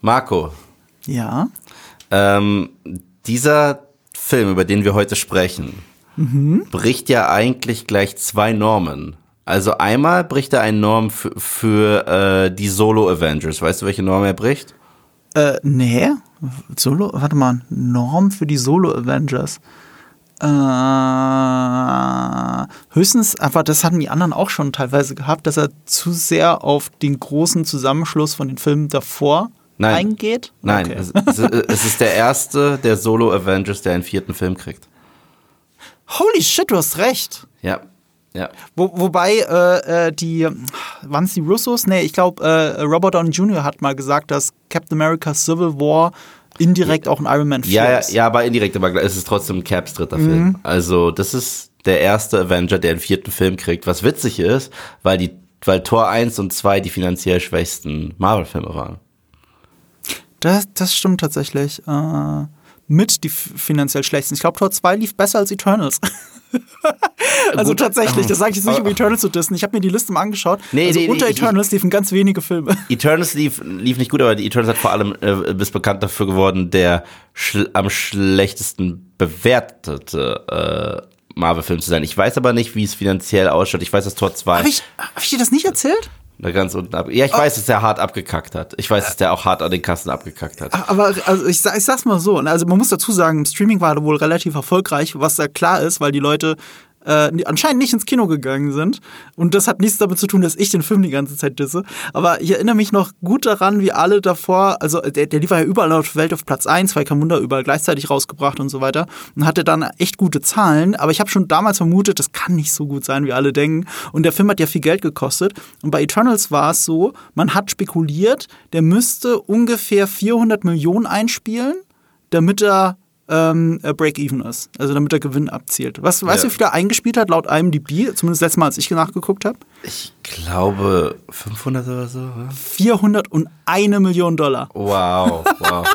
Marco, Ja. ähm, dieser Film, über den wir heute sprechen, bricht ja eigentlich gleich zwei Normen. Also einmal bricht er eine Norm für, für äh, die Solo-Avengers. Weißt du, welche Norm er bricht? Äh, nee. Solo, warte mal, Norm für die Solo-Avengers. Äh, höchstens, aber das hatten die anderen auch schon teilweise gehabt, dass er zu sehr auf den großen Zusammenschluss von den Filmen davor Nein. eingeht. Nein, Okay. es, es, es ist der erste der Solo-Avengers, der einen vierten Film kriegt. Holy shit, du hast recht. Ja, ja. Wo, wobei äh, äh, die, waren es die Russos? Nee, ich glaube, äh, Robert Downey Jr. hat mal gesagt, dass Captain America Civil War indirekt auch ein Iron Man 4 Ja, ja, ist. ja, aber indirekt, aber es ist trotzdem Caps dritter Film. Also, das ist der erste Avenger, der einen vierten Film kriegt, was witzig ist, weil die, weil Tor 1 und 2 die finanziell schwächsten Marvel-Filme waren. Das, das stimmt tatsächlich. Äh, mit die finanziell schlechtesten. Ich glaube, Tor 2 lief besser als Eternals. also Gut. tatsächlich, das sage ich jetzt nicht, um Eternals zu dissen. Ich habe mir die Liste mal angeschaut. Nee, also nee, nee, unter ich- Eternals liefen ganz wenige Filme. Eternals lief, lief nicht gut, aber die Eternals hat vor allem, äh, bist bekannt dafür geworden, der schl am schlechtesten bewertete äh, Marvel-Film zu sein. Ich weiß aber nicht, wie es finanziell ausschaut. Ich weiß, dass Tor 2 Habe ich, hab ich dir das nicht erzählt? Da ganz unten ab. Ja, ich weiß, dass der hart abgekackt hat. Ich weiß, dass der auch hart an den Kassen abgekackt hat. Aber also ich, ich sag's mal so, ne, also man muss dazu sagen, Streaming war wohl relativ erfolgreich, was da klar ist, weil die Leute äh, anscheinend nicht ins Kino gegangen sind. Und das hat nichts damit zu tun, dass ich den Film die ganze Zeit disse. Aber ich erinnere mich noch gut daran, wie alle davor, also der, der lief ja überall auf der Welt auf Platz 1, weil Wunder überall gleichzeitig rausgebracht und so weiter. Und hatte dann echt gute Zahlen. Aber ich habe schon damals vermutet, das kann nicht so gut sein, wie alle denken. Und der Film hat ja viel Geld gekostet. Und bei Eternals war es so, man hat spekuliert, der müsste ungefähr 400 Millionen einspielen, damit er ähm, äh, Break-Even ist. Also damit er Gewinn abzielt. Was, weißt Ja. du, wie viel er eingespielt hat laut IMDb? Zumindest letztes Mal, als ich nachgeguckt habe. Ich glaube 500 oder so. oder? 401 Millionen Dollar. Wow, wow.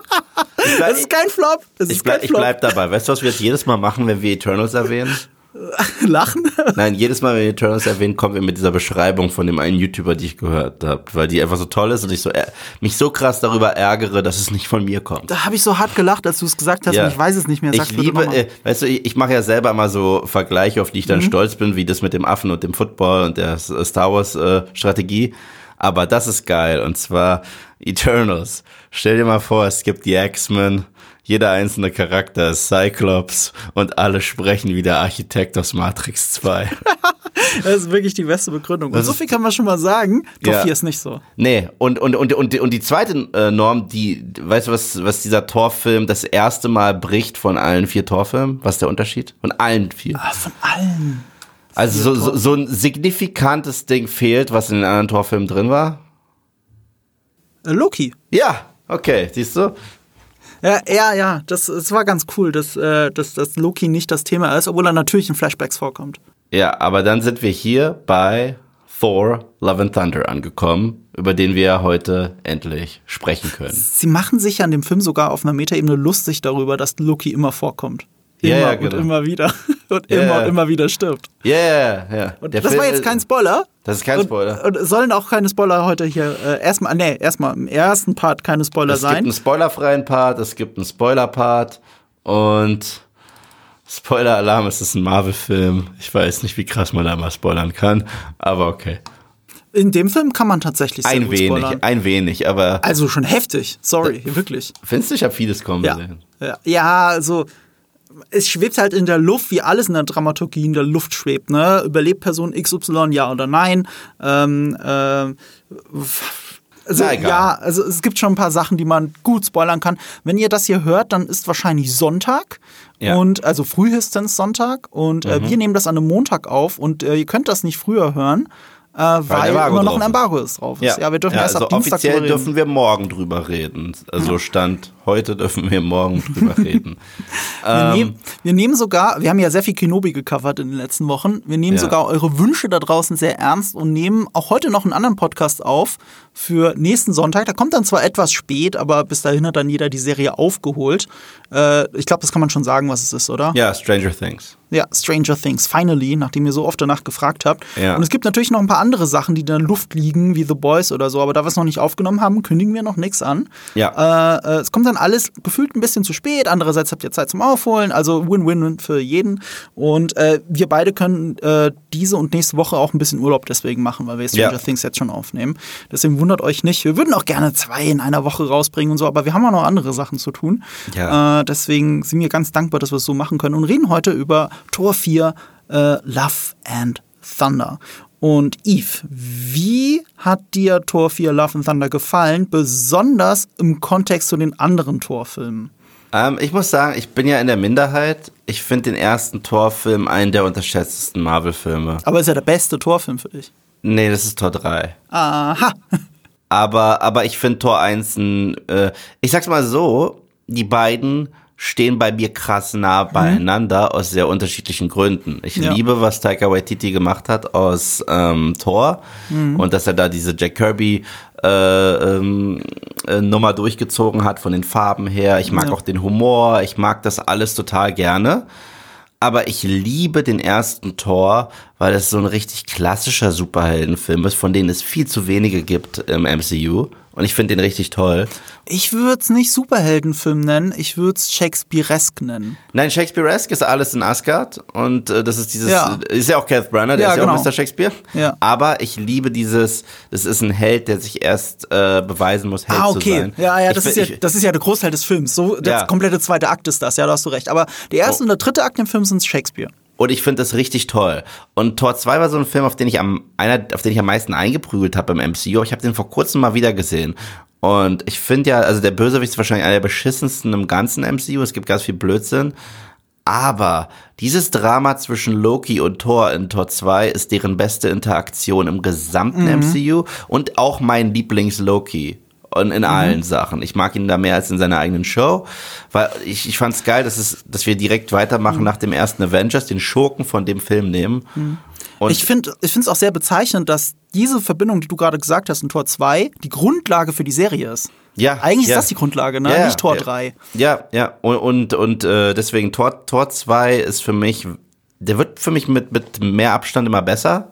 Bleib, Das ist kein Flop. Ich, ist bleib, kein ich Flop. bleib dabei. Weißt du, was wir jetzt jedes Mal machen, wenn wir Eternals erwähnen? Lachen. Nein, jedes Mal, wenn wir Eternals erwähnen, kommen wir mit dieser Beschreibung von dem einen YouTuber, die ich gehört habe, weil die einfach so toll ist und ich so mich so krass darüber ärgere, dass es nicht von mir kommt. Da habe ich so hart gelacht, als du es gesagt hast. Ja. Und ich weiß es nicht mehr. Sag's ich liebe, äh, weißt du, ich, ich mache ja selber mal so Vergleiche, auf die ich dann Mhm. stolz bin, wie das mit dem Affen und dem Football und der S- Star Wars äh, Strategie. Aber das ist geil und zwar Eternals. Stell dir mal vor, es gibt die X-Men, jeder einzelne Charakter ist Cyclops und alle sprechen wie der Architekt aus Matrix 2. Das ist wirklich die beste Begründung. Und so viel kann man schon mal sagen. Tor Ja. 4 ist nicht so. Nee, und, und, und, und, und die zweite äh, Norm, die, weißt du, was, was dieser Torfilm das erste Mal bricht von allen vier Torfilmen? Was ist der Unterschied? Von allen vier. Ah, von allen. Also so, so, so ein signifikantes Ding fehlt, was in den anderen Torfilmen drin war? Äh, Loki. Ja, okay, siehst du? Ja, ja, ja. Das, das war ganz cool, dass, äh, dass, dass Loki nicht das Thema ist, obwohl er natürlich in Flashbacks vorkommt. Ja, aber dann sind wir hier bei Thor Love and Thunder angekommen, über den wir heute endlich sprechen können. Sie machen sich ja an dem Film sogar auf einer Metaebene lustig darüber, dass Loki immer vorkommt. Immer ja, und genau. immer wieder. Und Ja, immer ja. und immer wieder stirbt. Ja, yeah, ja. Und das Film war jetzt kein Spoiler. Das ist kein Und- Spoiler. Und, es sollen auch keine Spoiler heute hier. Äh, erstmal, nee, erstmal im ersten Part keine Spoiler Es gibt sein. einen spoilerfreien Part, es gibt einen Spoiler-Part und Spoiler-Alarm, es ist ein Marvel-Film. Ich weiß nicht, wie krass man da mal spoilern kann, aber okay. In dem Film kann man tatsächlich Ein wenig, spoilern. ein wenig, aber Also schon heftig. Sorry, wirklich. findest du, ich habe vieles kommen Ja. sehen. Ja, ja, also es schwebt halt in der Luft, wie alles in der Dramaturgie in der Luft schwebt. Ne? Überlebt Person XY, ja oder nein? Ähm, ähm, also, ja, also es gibt schon ein paar Sachen, die man gut spoilern kann. Wenn ihr das hier hört, dann ist wahrscheinlich Sonntag Ja. und also frühestens Sonntag und äh, wir nehmen das an einem Montag auf und äh, ihr könnt das nicht früher hören, äh, weil, Embargo immer noch ein. Embargo ist drauf. Ist. Ja, wir dürfen erst also ab Dienstag offiziell reden. dürfen wir morgen drüber reden. Also Stand heute dürfen wir morgen drüber reden. Wir, ähm, nehmen, wir nehmen sogar, wir haben ja sehr viel Kenobi gecovert in den letzten Wochen. Wir nehmen Ja. sogar eure Wünsche da draußen sehr ernst und nehmen auch heute noch einen anderen Podcast auf für nächsten Sonntag. Da kommt dann zwar etwas spät, aber bis dahin hat dann jeder die Serie aufgeholt. Äh, ich glaube, das kann man schon sagen, was es ist, oder? ja, Stranger Things. Ja, Stranger Things, finally, nachdem ihr so oft danach gefragt habt. Ja. Und es gibt natürlich noch ein paar andere Sachen, die in der Luft liegen, wie The Boys oder so, aber da wir es noch nicht aufgenommen haben, kündigen wir noch nichts an. Ja. Äh, äh, es kommt dann alles gefühlt ein bisschen zu spät, andererseits habt ihr Zeit zum Aufholen, also Win-Win für jeden. Und äh, wir beide können äh, diese und nächste Woche auch ein bisschen Urlaub deswegen machen, weil wir Stranger Ja. Things jetzt schon aufnehmen. Deswegen wundert euch nicht. Wir würden auch gerne zwei in einer Woche rausbringen und so, aber wir haben auch noch andere Sachen zu tun. Ja. Äh, deswegen sind wir ganz dankbar, dass wir es so machen können und reden heute über Tor 4 äh, Love and Thunder. Und Eve, wie hat dir Tor 4 Love and Thunder gefallen, besonders im Kontext zu den anderen Torfilmen? Ähm, ich muss sagen, ich bin ja in der Minderheit. Ich finde den ersten Torfilm einen der unterschätztesten Marvel-Filme. Aber ist ja der beste Torfilm für dich. Nee, das ist Tor 3. Aha. Aber, aber ich finde Tor 1 ein, äh, ich sag's mal so, die beiden stehen bei mir krass nah beieinander aus sehr unterschiedlichen Gründen. Ich Ja. liebe, was Taika Waititi gemacht hat aus ähm, Thor und dass er da diese Jack Kirby äh, ähm, äh, Nummer durchgezogen hat von den Farben her. Ich mag Ja. auch den Humor, ich mag das alles total gerne. Aber ich liebe den ersten Tor, weil es so ein richtig klassischer Superheldenfilm ist, von denen es viel zu wenige gibt im MCU. Und ich finde den richtig toll. Ich würde es nicht Superheldenfilm nennen, ich würde es Shakespearesk nennen. Nein, Shakespeare-esque ist alles in Asgard. Und äh, das ist dieses, Ja. ist ja auch Kenneth Branagh, der Ja, ist ja genau. auch Mr. Shakespeare. Ja. Aber ich liebe dieses, das ist ein Held, der sich erst äh, beweisen muss, Held Ah, zu okay. sein. Ja, ja, Ich das fi- ist ja, ich- das ist ja der Großteil des Films. So, der Ja. komplette zweite Akt ist das, ja, da hast du recht. Aber der erste Oh. und der dritte Akt im Film sind Shakespeare. Und ich finde das richtig toll. Und Tor 2 war so ein Film, auf den ich am, einer, auf den ich am meisten eingeprügelt habe im MCU. Ich habe den vor kurzem mal wieder gesehen. Und ich finde ja, also der Bösewicht ist wahrscheinlich einer der beschissensten im ganzen MCU. Es gibt ganz viel Blödsinn. Aber dieses Drama zwischen Loki und Thor in Tor 2 ist deren beste Interaktion im gesamten MCU und auch mein Lieblings-Loki. Und in allen Sachen. Ich mag ihn da mehr als in seiner eigenen Show, weil ich, ich fand es geil, dass, es, dass wir direkt weitermachen nach dem ersten Avengers, den Schurken von dem Film nehmen. Und ich finde ich es auch sehr bezeichnend, dass diese Verbindung, die du gerade gesagt hast in Tor 2, die Grundlage für die Serie ist. Ja, Eigentlich ja. ist das die Grundlage, ne? Ja, Nicht Tor ja. 3. Ja, ja. Und, und, und äh, deswegen Tor, Tor 2 ist für mich, der wird für mich mit, mit mehr Abstand immer besser,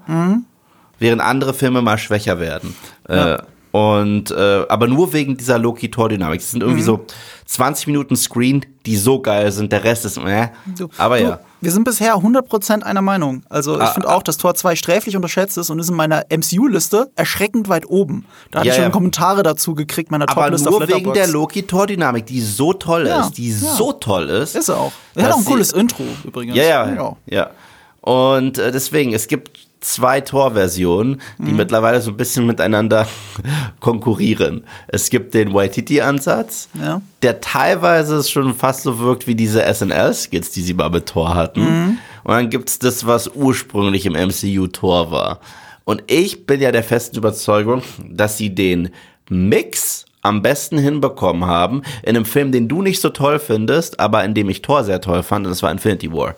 während andere Filme mal schwächer werden. Äh, und äh, aber nur wegen dieser Loki-Tor-Dynamik. Es sind irgendwie so 20 Minuten Screen, die so geil sind. Der Rest ist, äh, Du- aber du, ja. Wir sind bisher 100% einer Meinung. Also ich Ah, finde auch, dass Tor 2 sträflich unterschätzt ist und ist in meiner MCU-Liste erschreckend weit oben. Da hatte Ja, ich schon ja. Kommentare dazu gekriegt, meiner Aber Top-Liste nur auf wegen der Loki-Tor-Dynamik, die so toll Ja, ist, die so toll ist. Ist er auch. Er hat auch ein cooles Intro übrigens. Ja, ja, ja. Und äh, deswegen, es gibt zwei Tor-Versionen, die Mhm. mittlerweile so ein bisschen miteinander konkurrieren. Es gibt den Waititi-Ansatz, Ja. der teilweise schon fast so wirkt wie diese SNL-Skits, die sie mal mit Tor hatten. Mhm. Und dann gibt's das, was ursprünglich im MCU Tor war. Und ich bin ja der festen Überzeugung, dass sie den Mix am besten hinbekommen haben in einem Film, den du nicht so toll findest, aber in dem ich Thor sehr toll fand, und das war Infinity War.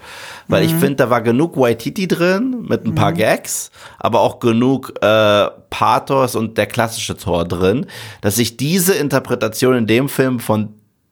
Weil Mhm. ich finde, da war genug Waititi drin mit ein paar Gags, aber auch genug äh, Pathos und der klassische Thor drin, dass ich diese Interpretation in dem Film von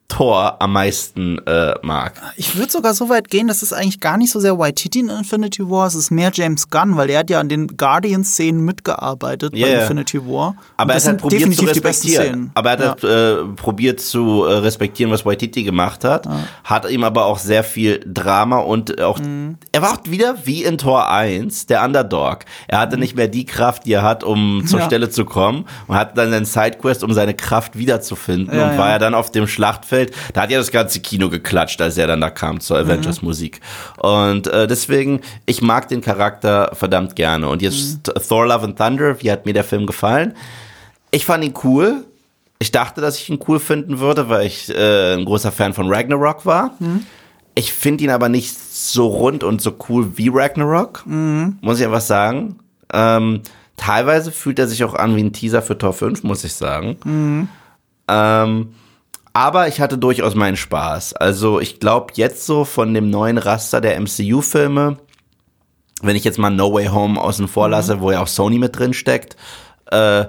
Thor am meisten äh, mag. Ich würde sogar so weit gehen, dass es eigentlich gar nicht so sehr Waititi in Infinity War ist, es ist mehr James Gunn, weil er hat ja an den Guardian-Szenen mitgearbeitet Ja, bei ja. Infinity War. Aber er hat halt probiert zu definitiv die besten respektieren. Aber er hat halt, äh, probiert zu äh, respektieren, was Waititi gemacht hat. Hat ihm aber auch sehr viel Drama und auch, Mhm. er war auch wieder wie in Tor 1, der Underdog. Er hatte nicht mehr die Kraft, die er hat, um zur Mhm. Ja. Stelle zu kommen und hatte dann seinen Sidequest, um seine Kraft wiederzufinden Ja, und war ja. er dann auf dem Schlachtfeld. Da hat ja das ganze Kino geklatscht, als er dann da kam zur Mhm. Avengers Musik. Und äh, deswegen, ich mag den Charakter verdammt gerne. Und jetzt Mhm. Thor Love and Thunder, wie hat mir der Film gefallen? Ich fand ihn cool. Ich dachte, dass ich ihn cool finden würde, weil ich äh, ein großer Fan von Ragnarok war. Ich finde ihn aber nicht so rund und so cool wie Ragnarok, muss ich einfach sagen. Ähm, teilweise fühlt er sich auch an wie ein Teaser für Tor 5, muss ich sagen. Ähm, Aber ich hatte durchaus meinen Spaß. Also ich glaube jetzt so von dem neuen Raster der MCU-Filme, wenn ich jetzt mal No Way Home außen vor lasse, wo ja auch Sony mit drin steckt, äh,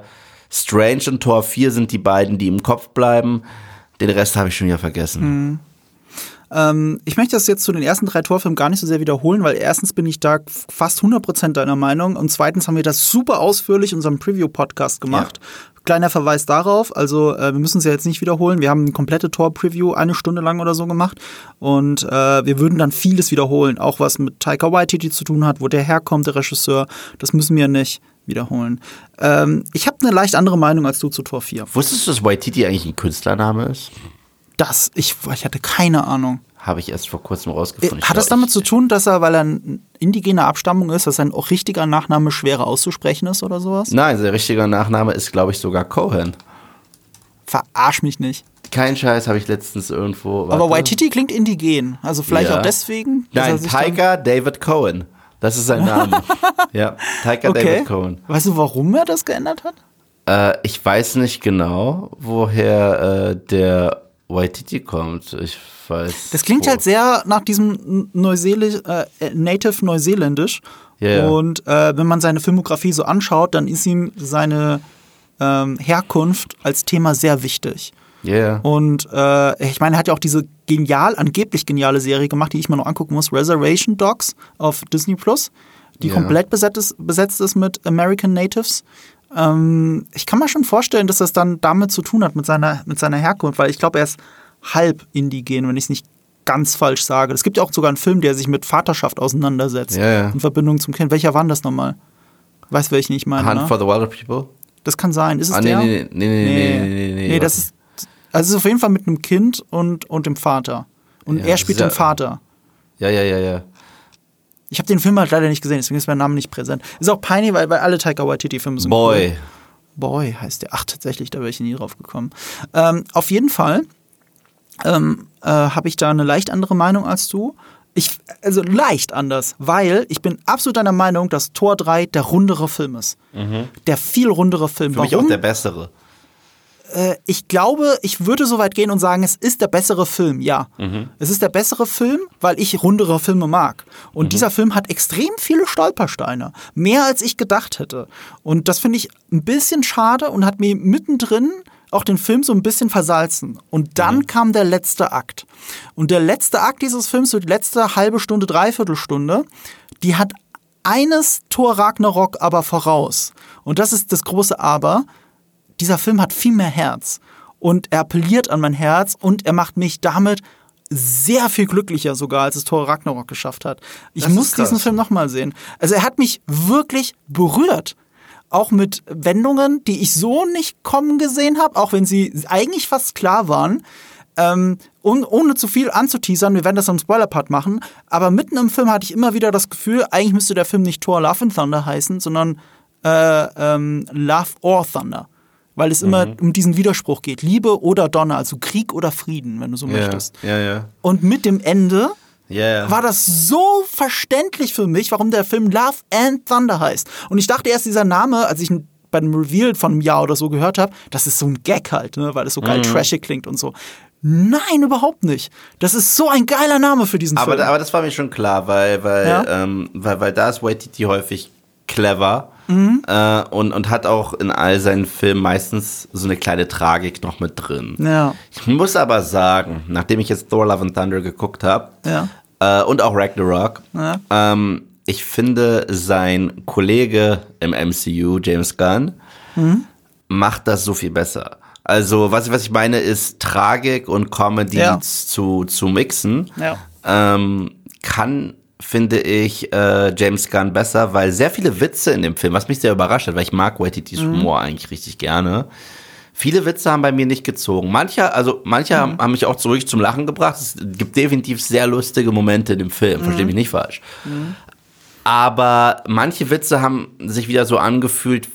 Strange und Tor 4 sind die beiden, die im Kopf bleiben. Den Rest habe ich schon wieder vergessen. Ähm, ich möchte das jetzt zu den ersten drei Torfilmen gar nicht so sehr wiederholen, weil erstens bin ich da fast 100% deiner Meinung und zweitens haben wir das super ausführlich in unserem Preview-Podcast gemacht. Kleiner Verweis darauf, also äh, wir müssen es ja jetzt nicht wiederholen. Wir haben eine komplette Tor-Preview eine Stunde lang oder so gemacht und äh, wir würden dann vieles wiederholen, auch was mit Taika Waititi zu tun hat, wo der herkommt, der Regisseur. Das müssen wir nicht wiederholen. Ähm, ich habe eine leicht andere Meinung als du zu Tor 4. Wusstest du, dass Waititi eigentlich ein Künstlername ist? Das, ich, ich hatte keine Ahnung. Habe ich erst vor kurzem rausgefunden. Hat das damit zu tun, dass er, weil er ein indigener Abstammung ist, dass sein auch richtiger Nachname schwerer auszusprechen ist oder sowas? Nein, sein richtiger Nachname ist, glaube ich, sogar Cohen. Verarsch mich nicht. Kein Scheiß habe ich letztens irgendwo. Aber warte. Waititi klingt indigen. Also vielleicht Ja. auch deswegen. Nein, Tiger David Cohen. Das ist sein Name. ja, Tiger Okay. David Cohen. Weißt du, warum er das geändert hat? Äh, ich weiß nicht genau, woher äh, der Waititi kommt. Ich weiß. Das klingt wo. halt sehr nach diesem Neuseeland, äh, Native Neuseeländisch. Ja. Und äh, wenn man seine Filmografie so anschaut, dann ist ihm seine ähm, Herkunft als Thema sehr wichtig. Ja. Und äh, ich meine, er hat ja auch diese genial, angeblich geniale Serie gemacht, die ich mir noch angucken muss, Reservation Dogs auf Disney Plus, die Ja. komplett besetzt ist, besetzt ist mit American Natives. Ähm, ich kann mir schon vorstellen, dass das dann damit zu tun hat, mit seiner, mit seiner Herkunft, weil ich glaube, er ist halb indigen, wenn ich es nicht ganz falsch sage. Es gibt ja auch sogar einen Film, der sich mit Vaterschaft auseinandersetzt, Ja, ja. in Verbindung zum Kind. Welcher war denn das nochmal? Weißt du, welchen ich meine? Hunt ne? for the Wilder People? Das kann sein. Ist es Ah, nee, der? nee, nee, nee, nee, nee, nee, nee, Nee, das ist. Also es ist auf jeden Fall mit einem Kind und, und dem Vater. Und Ja, er spielt den Vater. Ja, ja, ja, ja. Ich habe den Film halt leider nicht gesehen, deswegen ist mein Name nicht präsent. Ist auch peinlich, weil, weil alle Taika Waititi-Filme sind Boy. Cool. Boy heißt der. Ach, tatsächlich, da wäre ich nie drauf gekommen. Ähm, auf jeden Fall ähm, äh, habe ich da eine leicht andere Meinung als du. Ich, also leicht anders, weil ich bin absolut deiner Meinung, dass Tor 3 der rundere Film ist. Der viel rundere Film. Mhm. Für mich auch der bessere. Äh, ich glaube, ich würde so weit gehen und sagen, es ist der bessere Film, ja. Mhm. Es ist der bessere Film, weil ich rundere Filme mag. Und Mhm. dieser Film hat extrem viele Stolpersteine. Mehr als ich gedacht hätte. Und das finde ich ein bisschen schade und hat mir mittendrin auch den Film so ein bisschen versalzen. Und dann Mhm. kam der letzte Akt. Und der letzte Akt dieses Films, so die letzte halbe Stunde, Dreiviertelstunde, die hat eines Tor Ragnarok aber voraus. Und das ist das große Aber dieser Film hat viel mehr Herz und er appelliert an mein Herz und er macht mich damit sehr viel glücklicher sogar, als es Thor Ragnarok geschafft hat. Ich Das muss diesen. Film nochmal sehen. Also er hat mich wirklich berührt. Auch mit Wendungen, die ich so nicht kommen gesehen habe, auch wenn sie eigentlich fast klar waren. Ähm, und ohne zu viel anzuteasern, wir werden das im Spoiler-Part machen, aber mitten im Film hatte ich immer wieder das Gefühl, eigentlich müsste der Film nicht Thor Love and Thunder heißen, sondern äh, ähm, Love or Thunder. Weil es immer um diesen Widerspruch geht. Liebe oder Donner, also Krieg oder Frieden, wenn du so Ja, möchtest. ja, ja. Und mit dem Ende ja. war das so verständlich für mich, warum der Film Love and Thunder heißt. Und ich dachte erst, dieser Name, als ich ihn bei dem Reveal von einem Jahr oder so gehört habe, das ist so ein Gag halt, ne? weil es so Mhm. geil trashig klingt und so. Nein, überhaupt nicht. Das ist so ein geiler Name für diesen Aber, Film. aber das war mir schon klar, weil, weil, Ja? ähm, weil, weil da ist Waititi häufig clever Mhm. äh, und, und hat auch in all seinen Filmen meistens so eine kleine Tragik noch mit drin. ja, Ich muss aber sagen, nachdem ich jetzt Thor Love and Thunder geguckt habe ja. äh, und auch Ragnarok, Ja. ähm, ich finde, sein Kollege im MCU, James Gunn, Mhm. macht das so viel besser. Also, was, was ich meine, ist Tragik und Comedy Ja. zu, zu mixen. Ja. Ähm, kann, finde ich, äh, James Gunn besser, weil sehr viele Witze in dem Film, was mich sehr überrascht hat, weil ich mag Waititis Mhm. Humor eigentlich richtig gerne. Viele Witze haben bei mir nicht gezogen. Manche, also manche Mhm. haben, mich auch zurück zum Lachen gebracht. Es gibt definitiv sehr lustige Momente in dem Film, Mhm. verstehe mich nicht falsch. Aber manche Witze haben sich wieder so angefühlt,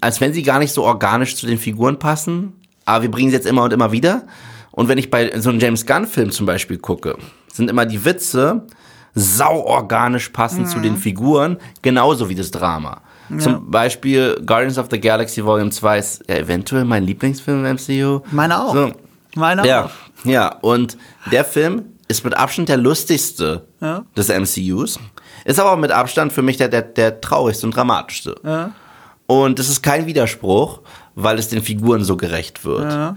als wenn sie gar nicht so organisch zu den Figuren passen. Aber wir bringen sie jetzt immer und immer wieder. Und wenn ich bei so einem James Gunn-Film zum Beispiel gucke, sind immer die Witze sau organisch passend zu den Figuren, genauso wie das Drama. Zum Beispiel Guardians of the Galaxy Volume 2 ist ja eventuell mein Lieblingsfilm im MCU. Meine auch. So. Meiner Ja, auch. ja. Und der Film ist mit Abstand der lustigste Ja. des MCUs. Ist aber auch mit Abstand für mich der, der, der traurigste und dramatischste. Ja. Und es ist kein Widerspruch, weil es den Figuren so gerecht wird. Ja.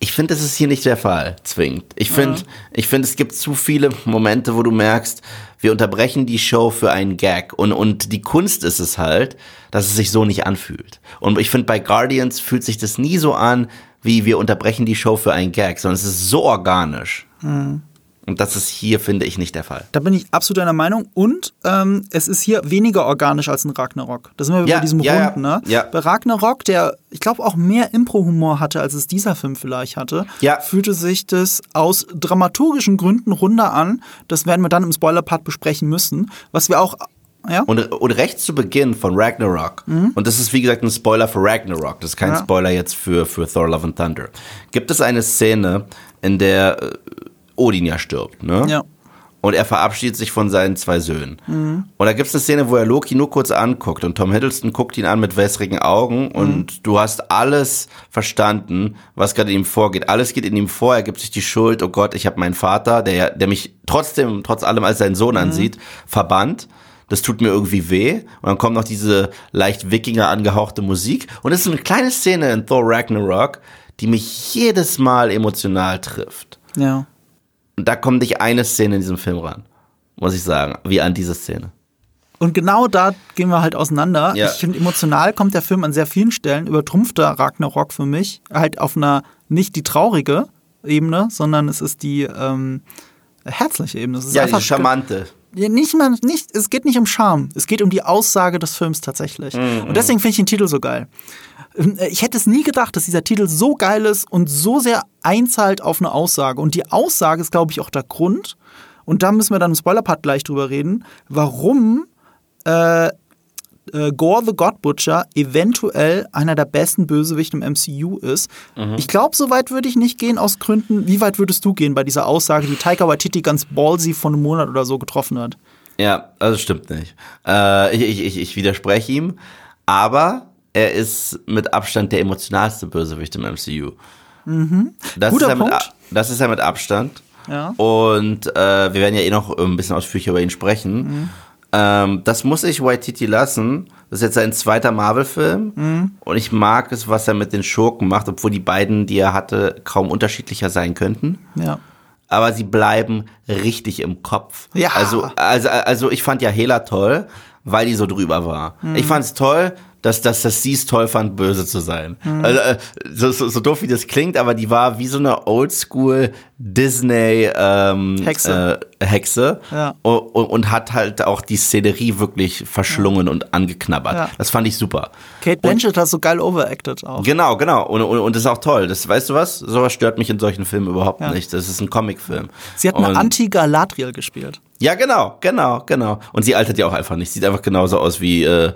Ich finde, das ist hier nicht der Fall, zwingend. Ich finde, ich finde, es gibt zu viele Momente, wo du merkst, wir unterbrechen die Show für einen Gag. Und, und die Kunst ist es halt, dass es sich so nicht anfühlt. Und ich finde, bei Guardians fühlt sich das nie so an, wie wir unterbrechen die Show für einen Gag, sondern es ist so organisch. Und das ist hier, finde ich, nicht der Fall. Da bin ich absolut deiner Meinung. Und ähm, es ist hier weniger organisch als in Ragnarok. Da sind wir Ja, bei diesem ja, Runden, ne? ja. Bei Ragnarok, der, ich glaube, auch mehr Impro-Humor hatte, als es dieser Film vielleicht hatte, Ja. fühlte sich das aus dramaturgischen Gründen runder an. Das werden wir dann im Spoiler-Part besprechen müssen. Was wir auch, ja? Und, und recht zu Beginn von Ragnarok, und das ist wie gesagt ein Spoiler für Ragnarok, das ist kein Ja. Spoiler jetzt für, für Thor Love and Thunder, gibt es eine Szene, in der äh, Odin ja stirbt, ne? Ja. Und er verabschiedet sich von seinen zwei Söhnen. Und da gibt es eine Szene, wo er Loki nur kurz anguckt und Tom Hiddleston guckt ihn an mit wässrigen Augen und du hast alles verstanden, was gerade in ihm vorgeht. Alles geht in ihm vor, er gibt sich die Schuld, oh Gott, ich habe meinen Vater, der, der mich trotzdem, trotz allem als seinen Sohn ansieht, verbannt. Das tut mir irgendwie weh. Und dann kommt noch diese leicht Wikinger angehauchte Musik. Und es ist eine kleine Szene in Thor Ragnarok, die mich jedes Mal emotional trifft. Ja. Und da kommt nicht eine Szene in diesem Film ran, muss ich sagen, wie an diese Szene. Und genau da gehen wir halt auseinander. Ja. Ich finde, emotional kommt der Film an sehr vielen Stellen, übertrumpft der Ragnarok für mich. Halt auf einer nicht die traurige Ebene, sondern es ist die ähm, herzliche Ebene. Es ist Ja, einfach diese charmante. Nicht mal, nicht, es geht nicht um Charme. Es geht um die Aussage des Films tatsächlich. Und deswegen finde ich den Titel so geil. Ähm, Ich hätte es nie gedacht, dass dieser Titel so geil ist und so sehr einzahlt auf eine Aussage. Und die Aussage ist, glaube ich, auch der Grund. Und da müssen wir dann im Spoiler-Part gleich drüber reden, warum äh, äh, Gore the God Butcher eventuell einer der besten Bösewichte im MCU ist. Ich glaube, so weit würde ich nicht gehen aus Gründen. Wie weit würdest du gehen bei dieser Aussage, die Taika Waititi ganz ballsy vor einem Monat oder so getroffen hat? Ja, also stimmt nicht. Äh, ich, ich, ich, ich widerspreche ihm, aber er ist mit Abstand der emotionalste Bösewicht im MCU. Das, Guter ist er mit, Punkt. A- das ist er mit Abstand. Ja. Und äh, wir werden ja eh noch ein bisschen ausführlicher über ihn sprechen. Mhm. Ähm, das muss ich Waititi lassen. Das ist jetzt sein zweiter Marvel-Film. Mhm. Und ich mag es, was er mit den Schurken macht, obwohl die beiden, die er hatte, kaum unterschiedlicher sein könnten. Ja. aber sie bleiben richtig im Kopf. Ja. Also, also, also ich fand ja Hela toll, weil die so drüber war. Mhm. Ich fand es toll, dass, dass, dass sie es toll fand, böse zu sein. Mhm. Also, äh, so, so, so doof wie das klingt, aber die war wie so eine Oldschool Disney ähm, Hexe. Äh, Hexe Ja. und, und, und hat halt auch die Szenerie wirklich verschlungen und angeknabbert. Ja. Das fand ich super. Kate Blanchett hat so geil overacted auch. Genau, genau. Und, und, und das ist auch toll. Das, weißt du was? Sowas stört mich in solchen Filmen überhaupt Ja. nicht. Das ist ein Comicfilm. Sie hat eine Und- Anti-Galadriel gespielt. Ja, genau, genau, genau. Und sie altert ja auch einfach nicht. Sieht einfach genauso aus wie äh,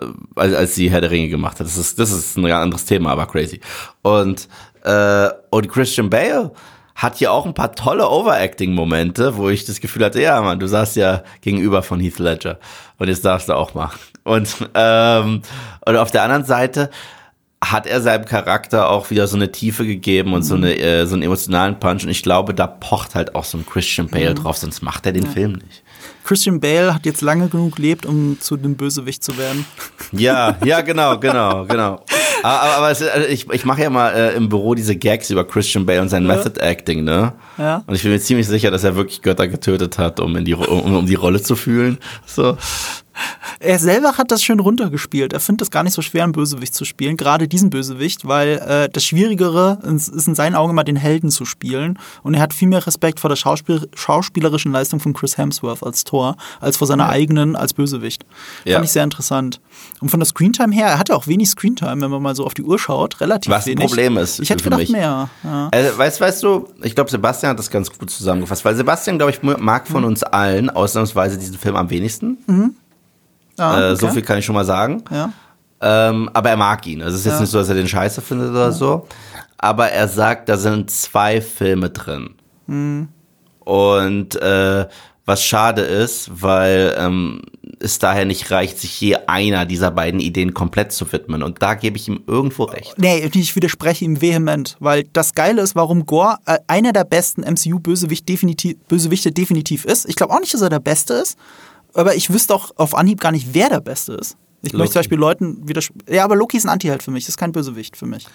äh, als, als sie Herr der Ringe gemacht hat. Das ist, das ist ein ganz anderes Thema, aber crazy. Und, äh, und Christian Bale hat hier auch ein paar tolle Overacting-Momente, wo ich das Gefühl hatte, ja, Mann, du saßt ja gegenüber von Heath Ledger. Und jetzt darfst du auch mal. Und, ähm, und auf der anderen Seite hat er seinem Charakter auch wieder so eine Tiefe gegeben und so, eine, äh, so einen emotionalen Punch. Und ich glaube, da pocht halt auch so ein Christian Bale drauf, sonst macht er den Film nicht. Christian Bale hat jetzt lange genug gelebt, um zu dem Bösewicht zu werden. Ja, ja, genau, genau, genau. Aber, aber, aber es, also ich, ich mache ja mal äh, im Büro diese Gags über Christian Bale und sein Method Acting, ne? Ja. Und ich bin mir ziemlich sicher, dass er wirklich Götter getötet hat, um in die um, um die Rolle zu fühlen. So. Er selber hat das schön runtergespielt. Er findet es gar nicht so schwer, einen Bösewicht zu spielen, gerade diesen Bösewicht, weil äh, das Schwierigere ist in seinen Augen immer den Helden zu spielen. Und er hat viel mehr Respekt vor der Schauspiel schauspielerischen Leistung von Chris Hemsworth als Thor, als vor seiner eigenen als Bösewicht. Ja. Fand ich sehr interessant. Und von der Screentime her, er hatte auch wenig Screentime, wenn man mal so auf die Uhr schaut, relativ Was ein wenig. Problem ist Ich hätte gedacht mich. mehr. Ja. Also, weißt, weißt du, ich glaube, Sebastian hat das ganz gut zusammengefasst, weil Sebastian, glaube ich, mag von uns allen ausnahmsweise diesen Film am wenigsten. Ah, Äh, so okay. viel kann ich schon mal sagen. Ja. Ähm, aber er mag ihn. Also es ist jetzt Ja. nicht so, dass er den scheiße findet oder so. Aber er sagt, da sind zwei Filme drin. Mhm. Und äh, Was schade ist, weil ähm, es daher nicht reicht, sich je einer dieser beiden Ideen komplett zu widmen. Und da gebe ich ihm irgendwo recht. Nee, ich widerspreche ihm vehement, weil das Geile ist, warum Gore äh, einer der besten MCU-Bösewichte definitiv, Bösewichte definitiv ist. Ich glaube auch nicht, dass er der Beste ist, aber ich wüsste auch auf Anhieb gar nicht, wer der Beste ist. Ich möchte zum Beispiel Leuten widersprechen. Ja, aber Loki ist ein Antiheld für mich, das ist kein Bösewicht für mich.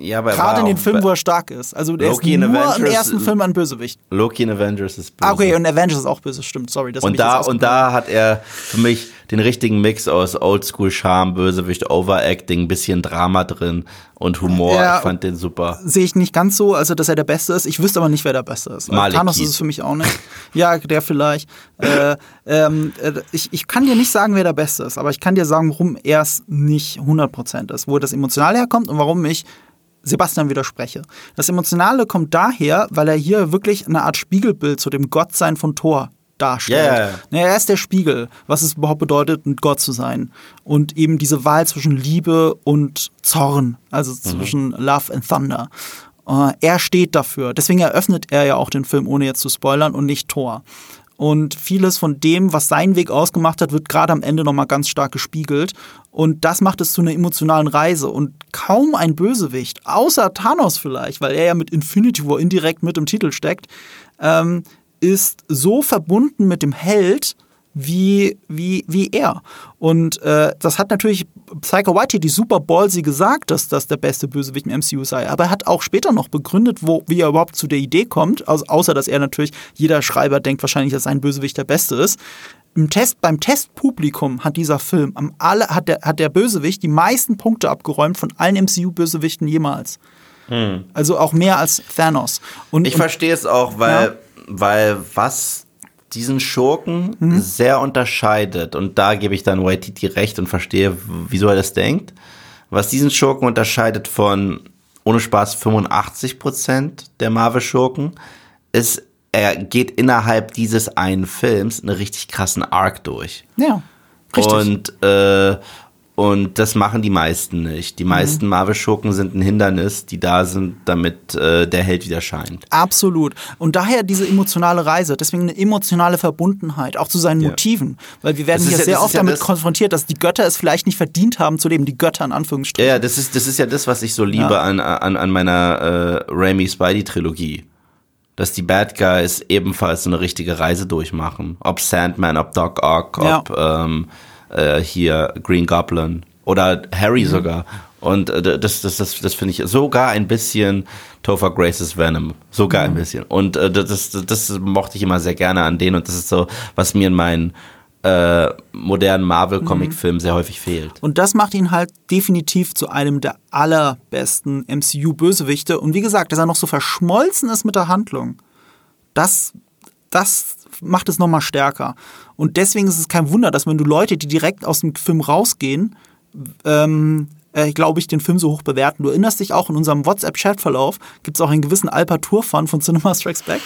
Ja, aber er Gerade in den Filmen, wo er stark ist. Also der Loki ist nur im Avengers- ersten Film ein Bösewicht. Loki in Avengers ist böse. Ah, okay, und Avengers ist auch böse, stimmt, sorry. Das Und da, und da hat er für mich den richtigen Mix aus Oldschool Charme, Bösewicht, Overacting, bisschen Drama drin und Humor. Ja. ich fand den super. sehe ich nicht ganz so, also dass er der Beste ist. Ich wüsste aber nicht, wer der Beste ist. Malekith. Thanos ist es für mich auch nicht. Ja, der vielleicht. äh, ähm, äh, ich, ich kann dir nicht sagen, wer der Beste ist, aber ich kann dir sagen, warum er es nicht 100% ist, wo das Emotionale herkommt und warum ich Sebastian widerspreche. Das Emotionale kommt daher, weil er hier wirklich eine Art Spiegelbild zu dem Gottsein von Thor darstellt. Naja, er ist der Spiegel, was es überhaupt bedeutet, ein Gott zu sein. Und eben diese Wahl zwischen Liebe und Zorn, also zwischen Love and Thunder. Äh, er steht dafür. Deswegen eröffnet er ja auch den Film, ohne jetzt zu spoilern, und nicht Thor. Und vieles von dem, was seinen Weg ausgemacht hat, wird gerade am Ende nochmal ganz stark gespiegelt. Und das macht es zu einer emotionalen Reise. Und kaum ein Bösewicht, außer Thanos vielleicht, weil er ja mit Infinity War indirekt mit im Titel steckt, ähm, ist so verbunden mit dem Held wie, wie, wie er. Und äh, das hat natürlich Psycho Whitey super ballsy gesagt, dass das der beste Bösewicht im MCU sei. Aber er hat auch später noch begründet, wo, wie er überhaupt zu der Idee kommt. Also, außer, dass er natürlich, jeder Schreiber denkt wahrscheinlich, dass sein Bösewicht der beste ist. Im Test, beim Testpublikum hat dieser Film am alle, hat, der, hat der Bösewicht die meisten Punkte abgeräumt von allen MCU-Bösewichten jemals. Also auch mehr als Thanos. Und, Ich verstehe es auch, weil, Ja. weil was diesen Schurken Mhm. sehr unterscheidet, und da gebe ich dann Waititi recht und verstehe, wieso er das denkt, was diesen Schurken unterscheidet von, ohne Spaß, 85 Prozent der Marvel-Schurken, ist, er geht innerhalb dieses einen Films einen richtig krassen Arc durch. ja, richtig. Und, äh, und das machen die meisten nicht. Die meisten Mhm. Marvel-Schurken sind ein Hindernis, die da sind, damit äh, der Held wieder scheint. Absolut. Und daher diese emotionale Reise, deswegen eine emotionale Verbundenheit, auch zu seinen Ja. Motiven. Weil wir werden hier ja- sehr oft ja damit das- konfrontiert, dass die Götter es vielleicht nicht verdient haben zu leben, die Götter in Anführungsstrichen. ja, das ist, das ist ja das, was ich so liebe an, an, an meiner äh, Raimi Spidey-Trilogie. Dass die Bad Guys ebenfalls so eine richtige Reise durchmachen. Ob Sandman, ob Doc Ock, Ja. ob ähm, äh, hier Green Goblin oder Harry Mhm. sogar. Und äh, das, das, das, das finde ich sogar ein bisschen Topher Grace's Venom. Sogar Mhm. ein bisschen. Und äh, das, das, das mochte ich immer sehr gerne an denen. Und das ist so, was mir in meinen äh, modernen Marvel-Comic-Filmen sehr häufig fehlt. Und das macht ihn halt definitiv zu einem der allerbesten MCU-Bösewichte. Und wie gesagt, dass er noch so verschmolzen ist mit der Handlung, das, das macht es nochmal stärker. Und deswegen ist es kein Wunder, dass wenn du Leute, die direkt aus dem Film rausgehen, ähm, äh, glaube ich, den Film so hoch bewerten. Du erinnerst dich auch in unserem WhatsApp-Chat-Verlauf, gibt es auch einen gewissen Alpatur-Fan von Cinema Strikes Back,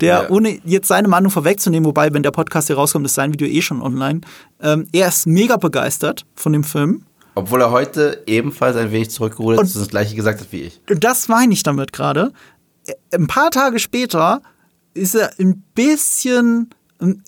der, Ja. ohne jetzt seine Meinung vorwegzunehmen, wobei, wenn der Podcast hier rauskommt, ist sein Video eh schon online, ähm, er ist mega begeistert von dem Film. Obwohl er heute ebenfalls ein wenig zurückgerudert ist und das gleiche gesagt hat wie ich. Das meine ich damit gerade. Äh, Ein paar Tage später ist er ein bisschen,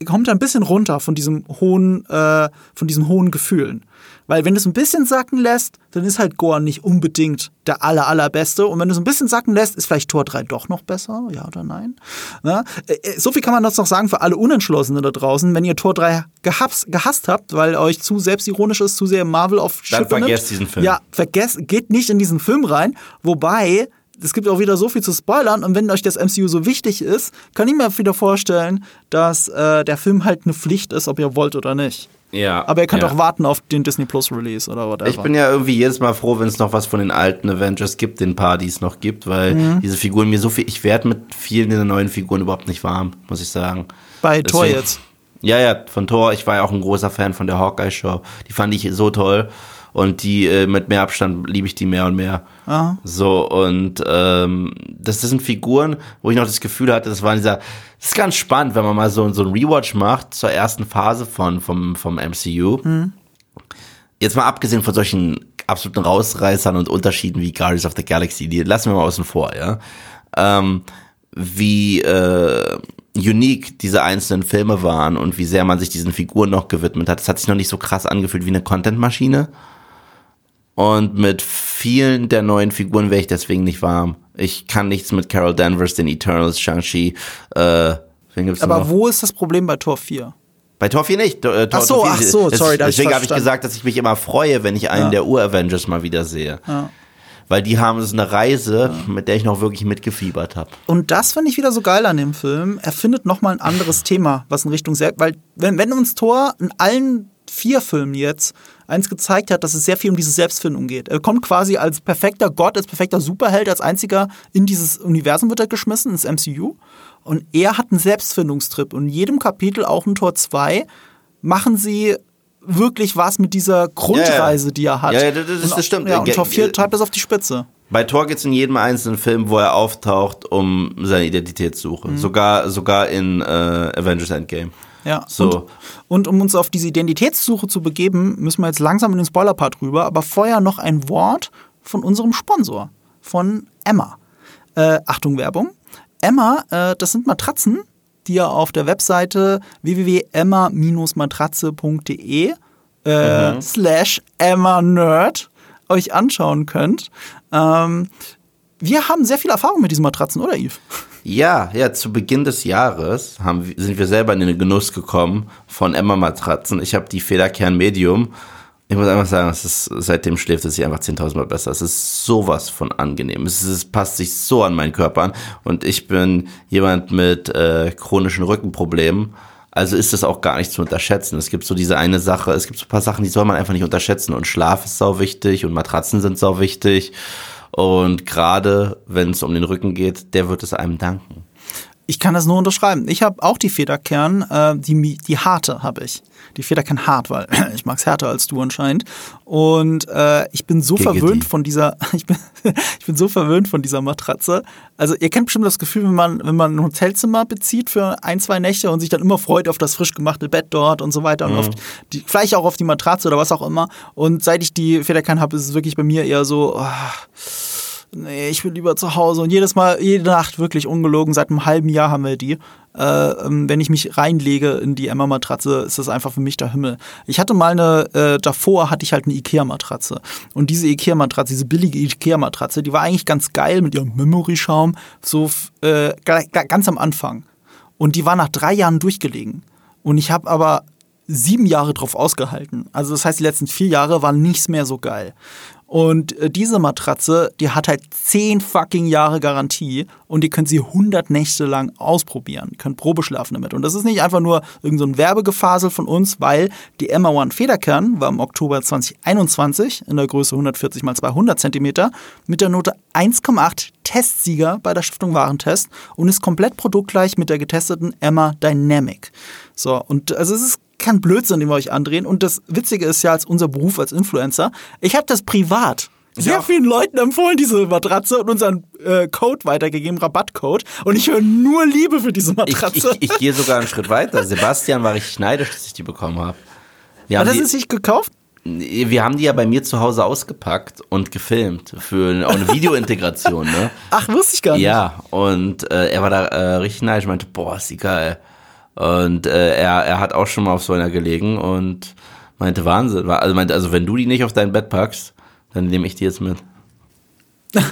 kommt er ein bisschen runter von diesem hohen, äh, von diesen hohen Gefühlen. Weil wenn du es ein bisschen sacken lässt, dann ist halt Gore nicht unbedingt der aller, allerbeste. Und wenn du es ein bisschen sacken lässt, ist vielleicht Tor 3 doch noch besser, ja oder nein? Na, äh, äh, so viel kann man jetzt noch sagen für alle Unentschlossenen da draußen. Wenn ihr Tor 3 gehasst, gehasst habt, weil euch zu selbstironisch ist, zu sehr Marvel auf Dann Schippe nimmt, vergesst diesen Film. Ja, vergesst, geht nicht in diesen Film rein. Wobei, es gibt auch wieder so viel zu spoilern. Und wenn euch das MCU so wichtig ist, kann ich mir wieder vorstellen, dass äh, der Film halt eine Pflicht ist, ob ihr wollt oder nicht. Ja. Aber ihr könnt ja. auch warten auf den Disney Plus Release oder whatever. Ich bin ja irgendwie jedes Mal froh, wenn es noch was von den alten Avengers gibt, den paar, die es noch gibt, weil Mhm. diese Figuren mir so viel, ich werde mit vielen dieser neuen Figuren überhaupt nicht warm, muss ich sagen. Bei Thor Deswegen- jetzt. Ja, ja, von Thor. Ich war ja auch ein großer Fan von der Hawkeye-Show. Die fand ich so toll. Und die äh, mit mehr Abstand liebe ich die mehr und mehr. Aha. So, und ähm, das, das sind Figuren, wo ich noch das Gefühl hatte, das war dieser. Das ist ganz spannend, wenn man mal so, so ein Rewatch macht zur ersten Phase von, vom, vom MCU. Jetzt mal abgesehen von solchen absoluten Rausreißern und Unterschieden wie Guardians of the Galaxy, die lassen wir mal außen vor, ja. Ähm, wie, äh, unique diese einzelnen Filme waren und wie sehr man sich diesen Figuren noch gewidmet hat. Das hat sich noch nicht so krass angefühlt wie eine Content-Maschine. Und mit vielen der neuen Figuren wäre ich deswegen nicht warm. Ich kann nichts mit Carol Danvers, den Eternals, Shang-Chi. Äh, Aber noch? wo ist das Problem bei Tor 4? Bei Tor 4 nicht. Tor, Tor, Ach so, Tor 4, ach so, das- sorry, da hab ich Deswegen habe ich gesagt, dass ich mich immer freue, wenn ich einen Ja. der Ur-Avengers mal wieder sehe. Weil die haben so eine Reise, mit der ich noch wirklich mitgefiebert habe. Und das finde ich wieder so geil an dem Film. Er findet nochmal ein anderes Thema, was in Richtung selbst, weil wenn, wenn uns Thor in allen vier Filmen jetzt eins gezeigt hat, dass es sehr viel um diese Selbstfindung geht. Er kommt quasi als perfekter Gott, als perfekter Superheld, als einziger in dieses Universum wird er geschmissen, ins MCU. Und er hat einen Selbstfindungstrip. Und in jedem Kapitel, auch in Tor 2, machen sie wirklich was mit dieser Grundreise, die er hat. Ja, ja, das- das- das stimmt. Ja, und Tor 4 ge- treibt das auf die Spitze. Bei Thor geht's in jedem einzelnen Film, wo er auftaucht, um seine Identitätssuche. Mhm. Sogar, sogar in äh, Avengers Endgame. Ja, So. und, und um uns auf diese Identitätssuche zu begeben, müssen wir jetzt langsam in den Spoiler-Part rüber, aber vorher noch ein Wort von unserem Sponsor, von Emma. Äh, Achtung, Werbung. Emma, äh, das sind Matratzen, die ihr auf der Webseite www.emma-matratze.de äh, slash Emma Nerd euch anschauen könnt. Ähm, wir haben sehr viel Erfahrung mit diesen Matratzen, oder Yves? Ja, ja, zu Beginn des Jahres haben, sind wir selber in den Genuss gekommen von Emma-Matratzen. Ich habe die Federkern Medium. Ich muss einfach sagen, es ist, seitdem schläft es sich einfach 10.000 Mal besser. Es ist sowas von angenehm. Es, ist, es passt sich so an meinen Körper an. Und ich bin jemand mit äh, chronischen Rückenproblemen. Also ist das auch gar nicht zu unterschätzen. Es gibt so diese eine Sache, es gibt so ein paar Sachen, die soll man einfach nicht unterschätzen. Und Schlaf ist sau wichtig und Matratzen sind sau wichtig. Und gerade wenn es um den Rücken geht, der wird es einem danken. Ich kann das nur unterschreiben. Ich habe auch die Federkern, äh, die, die harte habe ich. Die Federkern hart, weil ich mag's härter als du anscheinend. Und äh, ich bin so Giggity. verwöhnt von dieser, ich bin, ich bin so verwöhnt von dieser Matratze. Also ihr kennt bestimmt das Gefühl, wenn man, wenn man ein Hotelzimmer bezieht für ein, zwei Nächte und sich dann immer freut auf das frisch gemachte Bett dort und so weiter und auf die, vielleicht auch auf die Matratze oder was auch immer. Und seit ich die Federkern habe, ist es wirklich bei mir eher so, ah, nee, ich bin lieber zu Hause. Und jedes Mal, jede Nacht wirklich ungelogen, seit einem halben Jahr haben wir die. Äh, ähm, wenn ich mich reinlege in die Emma-Matratze, ist das einfach für mich der Himmel. Ich hatte mal eine, äh, davor hatte ich halt eine Ikea-Matratze. Und diese Ikea-Matratze, diese billige Ikea-Matratze, die war eigentlich ganz geil mit ihrem Memory-Schaum, so äh, ganz am Anfang. Und die war nach drei Jahren durchgelegen. Und ich habe aber sieben Jahre drauf ausgehalten. Also das heißt, die letzten vier Jahre waren nichts mehr so geil. Und äh, diese Matratze, die hat halt zehn fucking Jahre Garantie und ihr könnt sie 100 Nächte lang ausprobieren. Könnt Probe schlafen damit. Und das ist nicht einfach nur irgendein so Werbegefasel von uns, weil die Emma One Federkern war im Oktober 2021 in der Größe 140 x 200 Zentimeter mit der Note 1,8 Testsieger bei der Stiftung Warentest und ist komplett produktgleich mit der getesteten Emma Dynamic. So, und also es ist kein Blödsinn, den wir euch andrehen. Und das Witzige ist ja, als unser Beruf als Influencer, ich habe das privat sehr Ja. vielen Leuten empfohlen, diese Matratze, und unseren äh, Code weitergegeben, Rabattcode. Und ich höre nur Liebe für diese Ich, Matratze. ich, ich gehe sogar einen Schritt weiter. Sebastian war richtig neidisch, dass ich die bekommen habe. Hat er es die- sich gekauft? wir haben die ja bei mir zu Hause ausgepackt und gefilmt für eine, auch eine Videointegration. Ne? Ach, wusste ich gar nicht. Ja, und äh, er war da äh, richtig neidisch, meinte, boah, ist die geil. Und äh, er, er hat auch schon mal auf so einer gelegen und meinte, Wahnsinn. Also, meinte, also wenn du die nicht auf dein Bett packst, dann nehme ich die jetzt mit.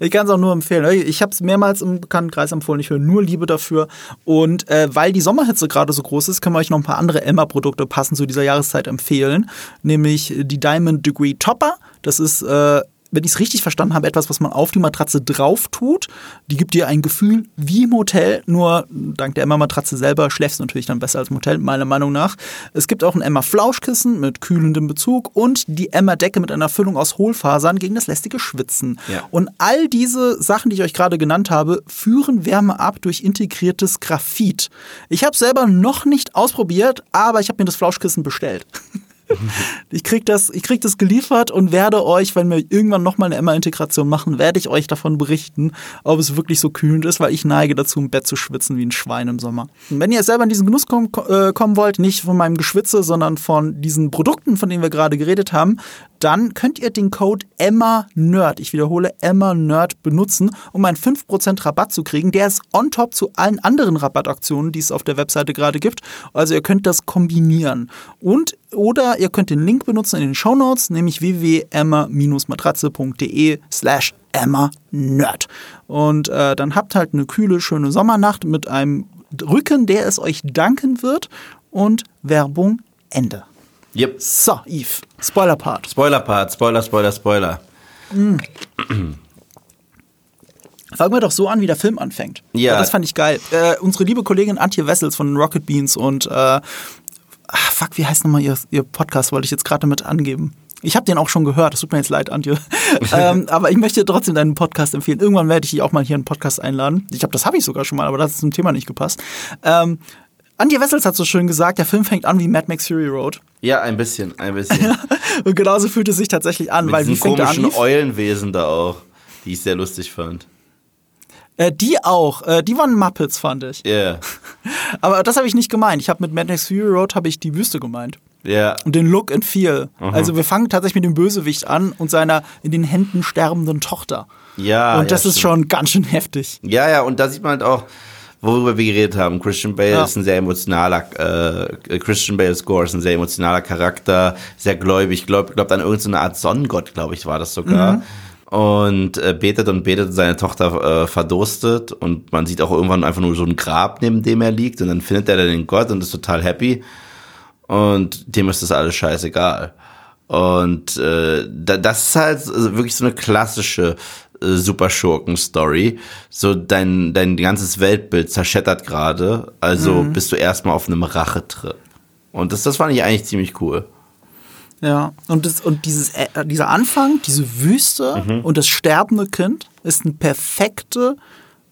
Ich kann es auch nur empfehlen. Ich habe es mehrmals im Bekanntenkreis empfohlen. Ich höre nur Liebe dafür. Und äh, weil die Sommerhitze gerade so groß ist, können wir euch noch ein paar andere Emma-Produkte passend zu dieser Jahreszeit empfehlen. Nämlich die Diamond Degree Topper. Das ist, äh, wenn ich es richtig verstanden habe, etwas, was man auf die Matratze drauf tut. Die gibt dir ein Gefühl wie im Hotel. Nur dank der Emma-Matratze selber schläfst du natürlich dann besser als im Hotel, meiner Meinung nach. Es gibt auch ein Emma-Flauschkissen mit kühlendem Bezug und die Emma-Decke mit einer Füllung aus Hohlfasern gegen das lästige Schwitzen. Ja. Und all diese Sachen, die ich euch gerade genannt habe, führen Wärme ab durch integriertes Graphit. Ich habe selber noch nicht ausprobiert, aber ich habe mir das Flauschkissen bestellt. ich krieg das, ich krieg das geliefert und werde euch, wenn wir irgendwann nochmal eine Emma-Integration machen, werde ich euch davon berichten, ob es wirklich so kühlend ist, weil ich neige dazu, im Bett zu schwitzen wie ein Schwein im Sommer. Und wenn ihr selber in diesen Genuss kommen, äh, kommen wollt, nicht von meinem Geschwitze, sondern von diesen Produkten, von denen wir gerade geredet haben, dann könnt ihr den Code EMMA-NERD, ich wiederhole, EMMA-NERD benutzen, um einen 5% Rabatt zu kriegen. Der ist on top zu allen anderen Rabattaktionen, die es auf der Webseite gerade gibt. Also ihr könnt das kombinieren. Und oder ihr könnt den Link benutzen in den Show Notes, nämlich www.emma-matratze.de slash emma-nerd. Und äh, dann habt halt eine kühle, schöne Sommernacht mit einem Rücken, der es euch danken wird. Und Werbung Ende. Yep. So, Yves, Spoiler-Part. Spoiler-Part, Spoiler, Spoiler, Spoiler. Fangen wir doch so an, wie der Film anfängt. Ja. Das fand ich geil. Äh, unsere liebe Kollegin Antje Wessels von Rocket Beans und äh, ah, fuck, wie heißt nochmal ihr, ihr Podcast, wollte ich jetzt gerade damit angeben. Ich habe den auch schon gehört, es tut mir jetzt leid, Antje. ähm, aber ich möchte trotzdem deinen Podcast empfehlen. Irgendwann werde ich dich auch mal hier in einen Podcast einladen. Ich glaube, das habe ich sogar schon mal, aber das ist zum Thema nicht gepasst. Ähm, Antje Wessels hat so schön gesagt, der Film fängt an wie Mad Max Fury Road. Ja, ein bisschen, ein bisschen. Und genauso fühlt es sich tatsächlich an, Mit weil wie fängt er an? komischen? Eulenwesen da auch, die ich sehr lustig fand. Äh, die auch. Äh, die waren Muppets, fand ich. Ja, yeah. Aber das habe ich nicht gemeint. Ich habe mit Mad Max Fury Road habe ich die Wüste gemeint. ja. Und den Look and Feel. Also wir fangen tatsächlich mit dem Bösewicht an und seiner in den Händen sterbenden Tochter. Ja, und das ja, ist stimmt. schon ganz schön heftig. Ja, ja, und da sieht man halt auch, worüber wir geredet haben. Christian Bale Ja. ist ein sehr emotionaler, äh, Christian Bale Score ist ein sehr emotionaler Charakter, sehr gläubig, glaubt glaubt an irgendeine Art Sonnengott, glaube ich, war das sogar. Mhm. Und äh, betet und betet, seine Tochter äh, verdurstet und man sieht auch irgendwann einfach nur so ein Grab, neben dem er liegt und dann findet er dann den Gott und ist total happy und dem ist das alles scheißegal. Und äh, da, das ist halt so- wirklich so eine klassische äh, Superschurken-Story. So dein, dein ganzes Weltbild zerschättert gerade, also bist du erstmal auf einem Rachetrip. Und das, das fand ich eigentlich ziemlich cool. Ja. Und, das, und dieses, äh, dieser Anfang, diese Wüste Mhm. und das sterbende Kind ist ein perfekte,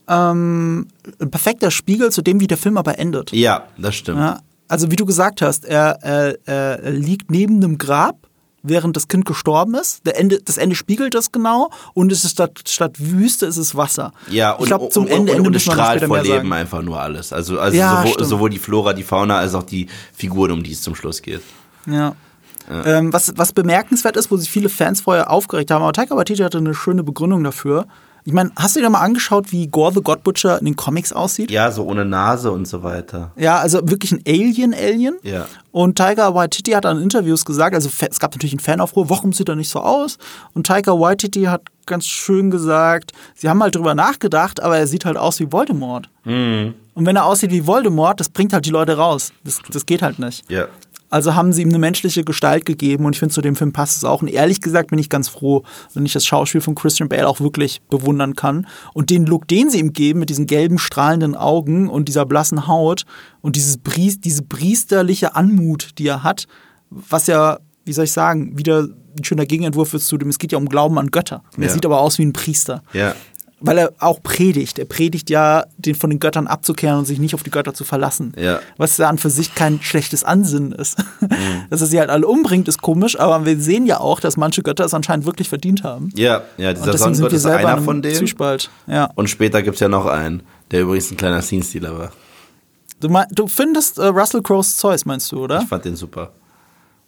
ähm, ein perfekter Spiegel zu dem, wie der Film aber endet. Ja, das stimmt. Ja, also wie du gesagt hast, er, er, er liegt neben einem Grab, während das Kind gestorben ist. Der Ende, das Ende spiegelt das genau und es ist statt, statt Wüste ist es Wasser. Ja, und, ich glaube zum und, Ende, und, Ende und noch strahlt vor Leben sagen. einfach nur alles. Also, also Ja, sowohl, sowohl die Flora, die Fauna, als auch die Figuren, um die es zum Schluss geht. Ja. Ähm, was, was bemerkenswert ist, wo sich viele Fans vorher aufgeregt haben, aber Taika Waititi hatte eine schöne Begründung dafür. Ich meine, hast du dir mal angeschaut, wie Gore the God Butcher in den Comics aussieht? Ja, so ohne Nase und so weiter. Ja, also wirklich ein Alien-Alien. Ja. Und Taika Waititi hat an Interviews gesagt, also es gab natürlich einen Fanaufruhr, warum sieht er nicht so aus? Und Taika Waititi hat ganz schön gesagt, sie haben halt drüber nachgedacht, aber er sieht halt aus wie Voldemort. Mhm. Und wenn er aussieht wie Voldemort, das bringt halt die Leute raus. Das, das geht halt nicht. Ja. Also haben sie ihm eine menschliche Gestalt gegeben und ich finde, zu dem Film passt es auch. Und ehrlich gesagt bin ich ganz froh, wenn ich das Schauspiel von Christian Bale auch wirklich bewundern kann. Und den Look, den sie ihm geben, mit diesen gelben, strahlenden Augen und dieser blassen Haut und dieses Bries, diese priesterliche Anmut, die er hat, was ja, wie soll ich sagen, wieder ein schöner Gegenentwurf ist zu dem, es geht ja um Glauben an Götter. Und Er Ja. sieht aber aus wie ein Priester. Ja. Weil er auch predigt. Er predigt ja, den von den Göttern abzukehren und sich nicht auf die Götter zu verlassen. Ja. Was ja an für sich kein schlechtes Ansinnen ist. Mhm. Dass er sie halt alle umbringt, ist komisch, aber wir sehen ja auch, dass manche Götter es anscheinend wirklich verdient haben. Ja, ja, dieser Und deswegen sind Sonnengott wir ist einer von denen. Zwiespalt. Ja. Und später gibt's ja noch einen, der übrigens ein kleiner Scene-Stealer war. Du, mein, du findest äh, Russell Crowe's Zeus, meinst du, oder? Ich fand den super.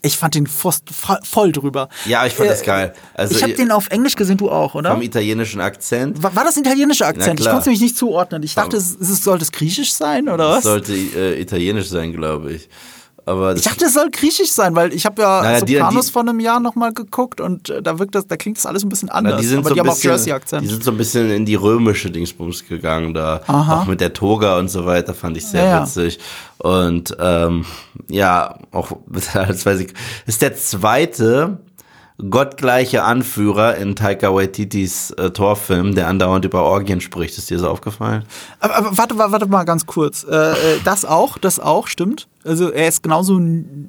Ich fand den Pfost voll, drüber. Ja, ich fand Äh, das geil. Also ich habe den auf Englisch gesehen, du auch, oder? vom italienischen Akzent. War, war das ein italienischer Akzent? Ich konnte es nämlich nicht zuordnen. Ich dachte, es, es, sollte es griechisch sein, oder was? sollte äh, italienisch sein, glaube ich. Aber das, Ich dachte, es soll griechisch sein, weil ich habe ja Naja, die- Sopranos die- vor einem Jahr nochmal geguckt und äh, da wirkt das, da klingt das alles ein bisschen na, anders. die sind aber so die ein haben auch bisschen, Jersey-Akzent. die sind so ein bisschen in die römische Dingsbums gegangen da. Aha. Auch mit der Toga und so weiter fand ich sehr Ja, ja. witzig. Und ähm, ja, auch als weiß ich, ist der zweite gottgleiche Anführer in Taika Waititis äh, Torfilm, der andauernd über Orgien spricht. Ist dir so aufgefallen? Aber, aber warte, warte, warte mal ganz kurz. Äh, äh, das auch, das auch, stimmt. Also er ist genauso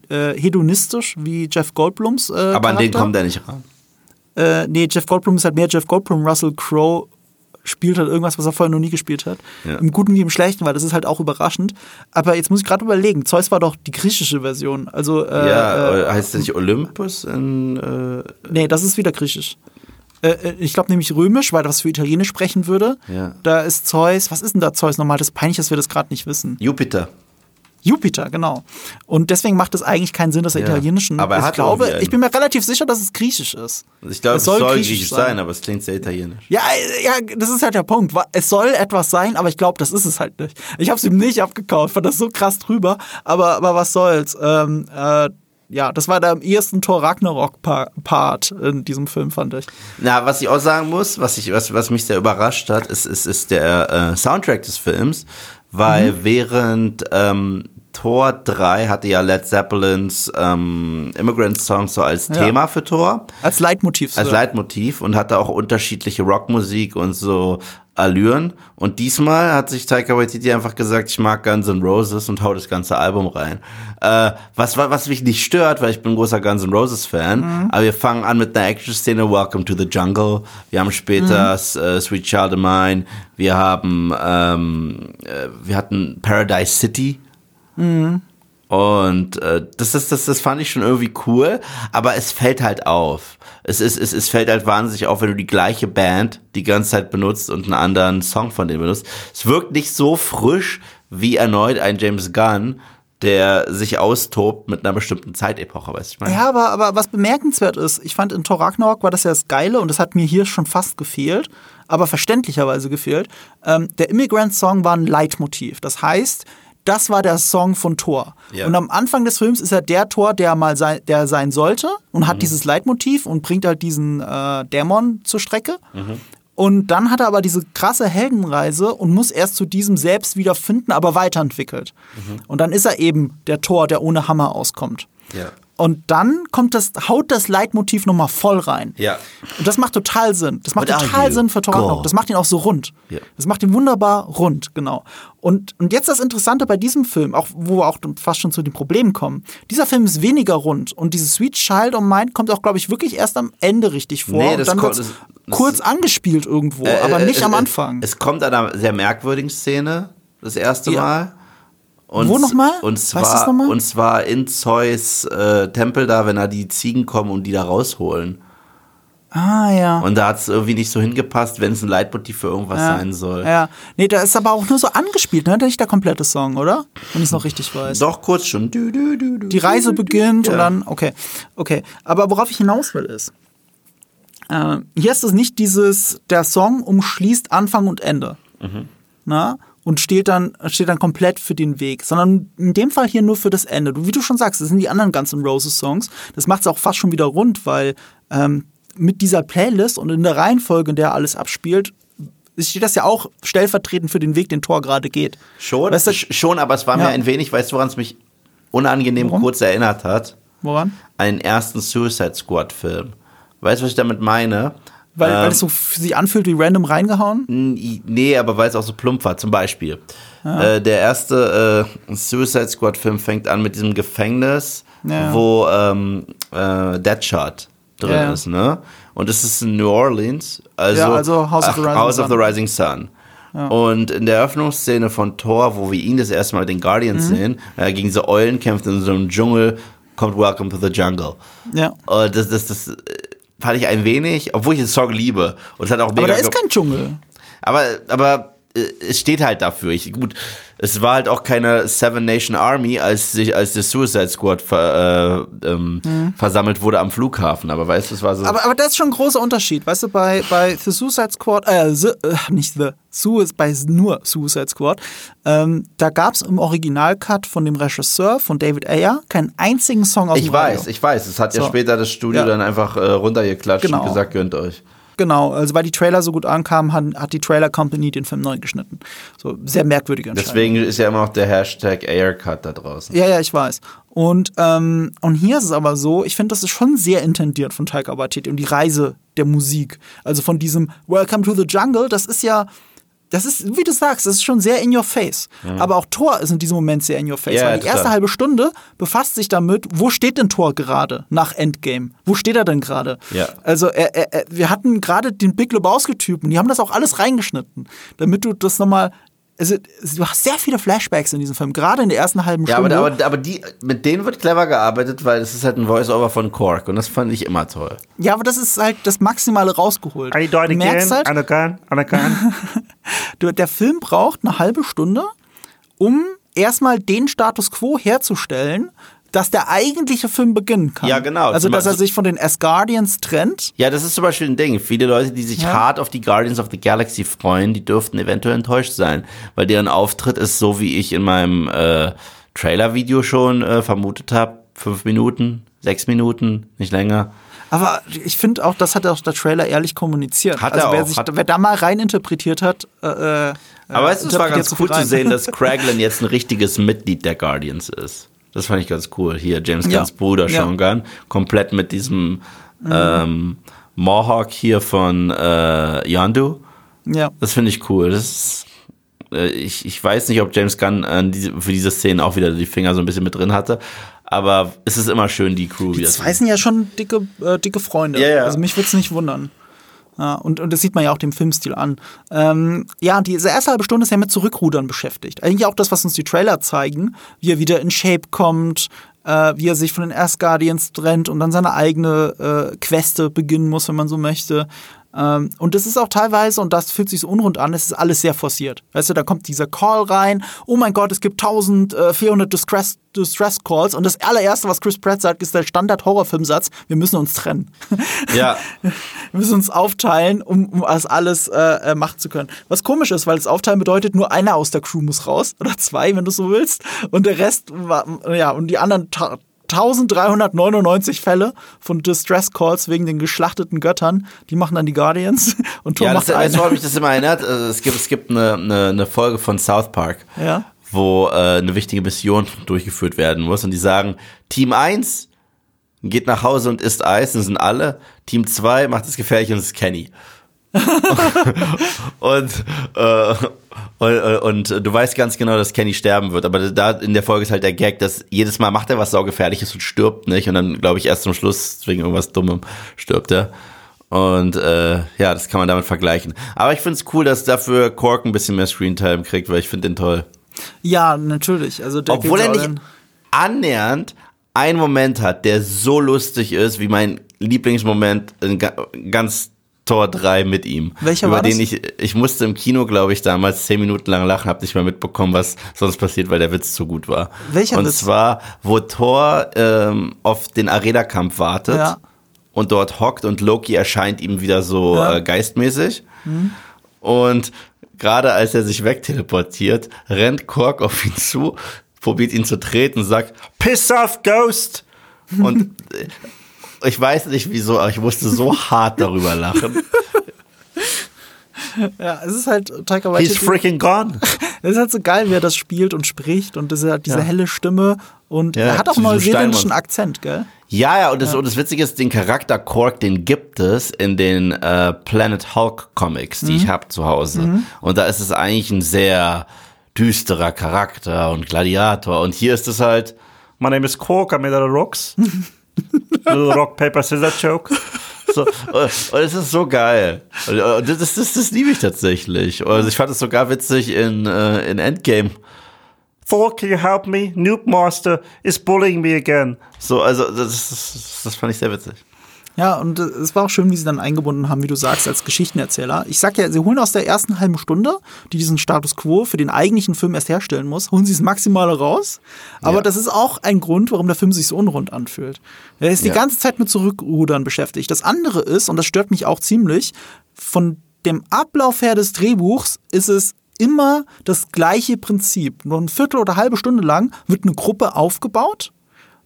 äh, hedonistisch wie Jeff Goldblums. Äh, Aber an den Charakter. kommt er nicht ran. Äh, nee, Jeff Goldblum ist halt mehr Jeff Goldblum, Russell Crowe spielt halt irgendwas, was er vorher noch nie gespielt hat. Ja. Im Guten wie im Schlechten, weil das ist halt auch überraschend. Aber jetzt muss ich gerade überlegen, Zeus war doch die griechische Version. Also, äh, ja, äh, heißt das nicht Olympus in, äh, nee, das ist wieder griechisch. Äh, äh, ich glaube nämlich römisch, weil das für Italienisch sprechen würde. Ja. Da ist Zeus, was ist denn da Zeus nochmal? Das ist peinlich, dass wir das gerade nicht wissen. Jupiter? Jupiter, genau. Und deswegen macht es eigentlich keinen Sinn, dass er Ja. italienischen. Aber er ich hat glaube, irgendwie einen. ich bin mir relativ sicher, dass es griechisch ist. Ich glaube, Es soll soll, griechisch griechisch sein. sein, aber es klingt sehr italienisch. Ja, ja, das ist halt der Punkt. Es soll etwas sein, aber ich glaube, das ist es halt nicht. Ich habe es ihm nicht abgekauft, fand das so krass drüber. Aber, aber was soll's? Ähm, äh, ja, das war der am ehesten Thor Ragnarok-Part in diesem Film, fand ich. Na, was ich auch sagen muss, was, ich, was, was mich sehr überrascht hat, ist, ist, ist der äh, Soundtrack des Films, weil Mhm. während ähm, Tor 3 hatte ja Led Zeppelins ähm, Immigrant Song so als Ja. Thema für Tor, Als Leitmotiv. als so. Leitmotiv und hatte auch unterschiedliche Rockmusik und so Allüren. Und diesmal hat sich Taika Waititi einfach gesagt, ich mag Guns N' Roses und hau das ganze Album rein. Äh, was, was mich nicht stört, weil ich bin ein großer Guns N' Roses Fan, Mhm. aber wir fangen an mit einer Action-Szene, Welcome to the Jungle. Wir haben später Mhm. äh, Sweet Child of Mine. Wir haben, ähm, äh, wir hatten Paradise City. Mhm. Und äh, das, ist, das, das fand ich schon irgendwie cool, aber es fällt halt auf. Es, ist, es, es fällt halt wahnsinnig auf, wenn du die gleiche Band die ganze Zeit benutzt und einen anderen Song von denen benutzt. Es wirkt nicht so frisch wie erneut ein James Gunn, der sich austobt mit einer bestimmten Zeitepoche, weißt du, ich meine? Ja, aber, aber was bemerkenswert ist, ich fand in Thor war das ja das Geile und das hat mir hier schon fast gefehlt, aber verständlicherweise gefehlt. Ähm, der Immigrant-Song war ein Leitmotiv. Das heißt, das war der Song von Thor. Ja. Und am Anfang des Films ist er der Thor, der mal sein, der sein sollte und hat dieses Leitmotiv und bringt halt diesen äh, Dämon zur Strecke. Und dann hat er aber diese krasse Heldenreise und muss erst zu diesem selbst wiederfinden, aber weiterentwickelt. Und dann ist er eben der Thor, der ohne Hammer auskommt. Ja. Und dann kommt das, haut das Leitmotiv nochmal voll rein. Ja. Und das macht total Sinn. Das macht What total? Sinn für. Ragnarok. Das macht ihn auch so rund. Ja. Das macht ihn wunderbar rund, genau. Und, und jetzt das Interessante bei diesem Film, auch wo wir auch fast schon zu den Problemen kommen. Dieser Film ist weniger rund und dieses Sweet Child of Mine kommt auch, glaube ich, wirklich erst am Ende richtig vor. Nee, und das dann kommt- das- das- kurz angespielt irgendwo, Äh, aber äh, nicht äh, am Anfang. Es kommt an einer sehr merkwürdigen Szene, das erste Ja. Mal. Und, Wo noch mal? Und zwar, noch mal? und zwar in Zeus äh, Tempel da, wenn da die Ziegen kommen und die da rausholen. ah, ja. Und da hat es irgendwie nicht so hingepasst, wenn es ein Leitmotiv für irgendwas ja. sein soll. Ja. Nee, da ist aber auch nur so angespielt, ne? Nicht der komplette Song, oder? Wenn ich es noch richtig weiß. Doch kurz schon. Du, du, du, du, die Reise beginnt ja. und dann, okay, okay. Aber worauf ich hinaus will ist, äh, hier ist es nicht dieses, der Song umschließt Anfang und Ende. Na? Und steht dann, steht dann komplett für den Weg, sondern in dem Fall hier nur für das Ende. Du, wie du schon sagst, das sind die anderen ganzen Roses Songs. Das macht es auch fast schon wieder rund, weil ähm, mit dieser Playlist und in der Reihenfolge, in der alles abspielt, steht das ja auch stellvertretend für den Weg, den Thor gerade geht. Schon, Weißt du- sch- schon, aber es war mir Ja. ein wenig, weißt du, woran es mich unangenehm Warum? kurz erinnert hat? Woran? Einen ersten Suicide Squad Film. Weißt du, was ich damit meine? Weil, weil Ähm, es so sich anfühlt wie random reingehauen? Nee, aber weil es auch so plump war. Zum Beispiel. Äh, der erste äh, Suicide Squad Film fängt an mit diesem Gefängnis, Ja. wo ähm, äh, Deadshot drin Ja. ist, ne? Und es ist in New Orleans. Also, Ja, also House of the ach, Rising House of Sun. the Rising Sun. Und in der Eröffnungsszene von Thor, wo wir ihn das erste Mal mit den Guardians Mhm. sehen, äh, gegen so Eulen kämpft in so einem Dschungel, kommt Welcome to the Jungle. Ja. Und das, das, das äh, fand ich ein wenig, obwohl ich den Song liebe. Und es hat auch mega Aber da ist kein Dschungel. aber, aber es steht halt dafür. Ich, gut, es war halt auch keine Seven Nation Army, als sich als der Suicide Squad ver, äh, ähm, versammelt wurde am Flughafen. Aber weißt du, es war so. Mhm. Aber, aber das ist schon ein großer Unterschied. Weißt du, bei, bei The Suicide Squad, äh, the, äh nicht The, Suicide, bei nur Suicide Squad, ähm, da gab es im Originalcut von dem Regisseur, von David Ayer, keinen einzigen Song aus ich dem weiß, Radio. ich weiß. Es hat ja So. später das Studio Ja. dann einfach äh, runtergeklatscht Genau. und gesagt, gönnt euch. Genau, also weil die Trailer so gut ankamen, hat, hat die Trailer Company den Film neu geschnitten. So sehr merkwürdige Entscheidung. Deswegen ist ja immer noch der Hashtag Aircut da draußen. Ja, ja, ich weiß. Und, ähm, und hier ist es aber so, ich finde, das ist schon sehr intendiert von Taika Waititi und die Reise der Musik. Also von diesem Welcome to the Jungle, das ist ja das ist, wie du sagst, das ist schon sehr in your face. Aber auch Thor ist in diesem Moment sehr in your face. Ja, weil die total. erste halbe Stunde befasst sich damit, wo steht denn Thor gerade nach Endgame? Wo steht er denn gerade? Ja. Also er, er, wir hatten gerade den Big Lebowski-Typen, die haben das auch alles reingeschnitten, damit du das nochmal. Also, du hast sehr viele Flashbacks in diesem Film, gerade in der ersten halben Ja, Stunde. aber, aber, aber die, mit denen wird clever gearbeitet, weil es ist halt ein Voice-Over von Kork und das fand ich immer toll. ja, aber das ist halt das Maximale rausgeholt. I do it du merkst again halt, again. du, der Film braucht eine halbe Stunde, um erstmal den Status quo herzustellen, dass der eigentliche Film beginnen kann. Ja, genau. Also, dass er sich von den Asgardians trennt. Ja, das ist zum Beispiel ein Ding. Viele Leute, die sich Ja. hart auf die Guardians of the Galaxy freuen, die dürften eventuell enttäuscht sein, weil deren Auftritt ist so, wie ich in meinem äh, Trailer-Video schon äh, vermutet habe. Fünf Minuten, sechs Minuten, nicht länger. Aber ich finde auch, das hat auch der Trailer ehrlich kommuniziert. Hat also er wer, auch, sich, hat- wer da mal rein interpretiert hat, äh, äh, Aber du, es war ganz so cool zu sehen, dass Kraglin jetzt ein richtiges Mitglied der Guardians ist. Das fand ich ganz cool. Hier, James Ja. Gunns Bruder, Ja. Sean Gunn, komplett mit diesem ähm, Mohawk hier von äh, Yondu. ja. Das finde ich cool. Das ist, äh, ich, ich weiß nicht, ob James Gunn äh, diese, für diese Szenen auch wieder die Finger so ein bisschen mit drin hatte. Aber es ist immer schön, die Crew Die wieder zwei sind ja schon dicke, äh, dicke Freunde. Ja, ja. Also mich würde es nicht wundern. Und, und das sieht man ja auch dem Filmstil an. Ähm, ja, diese erste halbe Stunde ist ja mit Zurückrudern beschäftigt. Eigentlich auch das, was uns die Trailer zeigen, wie er wieder in Shape kommt, äh, wie er sich von den Asgardians trennt und dann seine eigene äh, Queste beginnen muss, wenn man so möchte. Ähm, und das ist auch teilweise, und das fühlt sich so unrund an, es ist alles sehr forciert. Weißt du, da kommt dieser Call rein, oh mein Gott, es gibt 1400 Distress, Distress Calls und das allererste, was Chris Pratt sagt, ist der Standard-Horrorfilmsatz, wir müssen uns trennen. Ja, Wir müssen uns aufteilen, um, um das alles äh, äh, machen zu können. Was komisch ist, weil das Aufteilen bedeutet, nur einer aus der Crew muss raus. Oder zwei, wenn du so willst. Und der Rest, war, ja, und die anderen 1399 Fälle von Distress Calls wegen den geschlachteten Göttern, die machen dann die Guardians. Und Thor ja das, macht du, einen. woran mich das immer erinnert? Also Es gibt, es gibt eine, eine, eine Folge von South Park, Ja. wo äh, eine wichtige Mission durchgeführt werden muss. Und die sagen, Team 1 geht nach Hause und isst Eis, und sind alle. Team 2 macht es gefährlich und es ist Kenny. und, äh, und, und du weißt ganz genau, dass Kenny sterben wird, aber da in der Folge ist halt der Gag, dass jedes Mal macht er was saugefährliches und stirbt nicht und dann glaube ich erst zum Schluss wegen irgendwas Dummem stirbt er. Und äh, ja, das kann man damit vergleichen. Aber ich finde es cool, dass dafür Cork ein bisschen mehr Screentime kriegt, weil ich finde den toll. Ja, natürlich. Also der Obwohl er nicht annähernd einen Moment hat, der so lustig ist, wie mein Lieblingsmoment in ga ganz Tor 3 mit ihm. Welcher über war den das? ich ich musste im Kino, glaube ich, damals zehn Minuten lang lachen, habe nicht mehr mitbekommen, was sonst passiert, weil der Witz zu gut war. Welcher Und Witz? zwar, wo Thor ähm, auf den Arena-Kampf wartet Ja. und dort hockt und Loki erscheint ihm wieder so Ja. Mhm. äh, geistmäßig. Und gerade als er sich wegteleportiert, rennt Kork auf ihn zu, probiert ihn zu treten und sagt, Piss off, Ghost! Und äh, ich weiß nicht wieso, aber ich musste so hart darüber lachen. Ja, es ist halt Taika He's Waititi. freaking gone. Es ist halt so geil, wie er das spielt und spricht und diese, diese Ja. helle Stimme und Ja, er hat auch einen neuseeländischen. Akzent, gell? Ja, ja, und das, und das Witzige ist, den Charakter Kork, den gibt es in den äh, Planet Hulk Comics, die ich Mhm. habe zu Hause. Und da ist es eigentlich ein sehr düsterer Charakter und Gladiator. Und hier ist es halt, My name is Cork, I made out of rocks. Little rock, paper, scissors joke. so, und und es ist so geil. Und, und das, das, das, das liebe ich tatsächlich. Also ich fand es sogar witzig in, äh, in Endgame. Thor, can you help me? Noob Master is bullying me again. So, also das, das, das fand ich sehr witzig. Ja, und äh, es war auch schön, wie sie dann eingebunden haben, wie du sagst, als Geschichtenerzähler. Ich sag ja, sie holen aus der ersten halben Stunde, die diesen Status quo für den eigentlichen Film erst herstellen muss, holen sie das Maximale raus. Aber Ja. das ist auch ein Grund, warum der Film sich so unrund anfühlt. Er ist die Ja. ganze Zeit mit Zurückrudern beschäftigt. Das andere ist, und das stört mich auch ziemlich, von dem Ablauf her des Drehbuchs ist es immer das gleiche Prinzip. Nur ein Viertel oder halbe Stunde lang wird eine Gruppe aufgebaut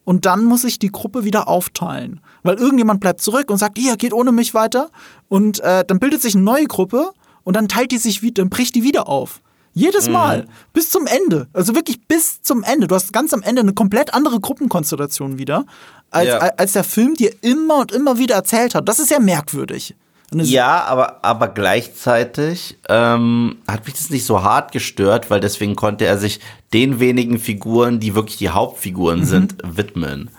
und dann muss ich die Gruppe wieder aufteilen. Weil irgendjemand bleibt zurück und sagt, hier, geht ohne mich weiter. Und äh, dann bildet sich eine neue Gruppe und dann teilt die sich wieder, dann bricht die wieder auf. Jedes Mal. Bis zum Ende. Also wirklich bis zum Ende. Du hast ganz am Ende eine komplett andere Gruppenkonstellation wieder, als, Ja. als der Film dir immer und immer wieder erzählt hat. Das ist ja merkwürdig. Ja, aber, aber gleichzeitig ähm, hat mich das nicht so hart gestört, weil deswegen konnte er sich den wenigen Figuren, die wirklich die Hauptfiguren sind, widmen.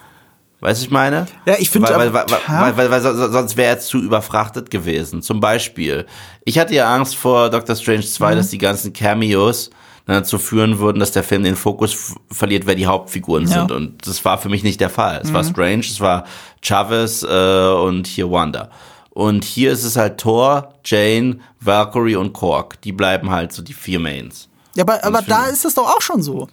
Weißt du, ich meine? Mhm. Ja, ich finde weil, weil, weil, weil, weil, weil so- sonst wäre er zu überfrachtet gewesen. Zum Beispiel, ich hatte ja Angst vor Doctor Strange 2, Mhm. dass die ganzen Cameos dann dazu führen würden, dass der Film den Fokus verliert, wer die Hauptfiguren Ja. Mhm. sind. Und das war für mich nicht der Fall. Es war Strange, es war Chavez äh, und hier Wanda. Und hier ist es halt Thor, Jane, Valkyrie und Korg. Die bleiben halt so die vier Mains. Ja, aber, aber da ist es doch auch schon so.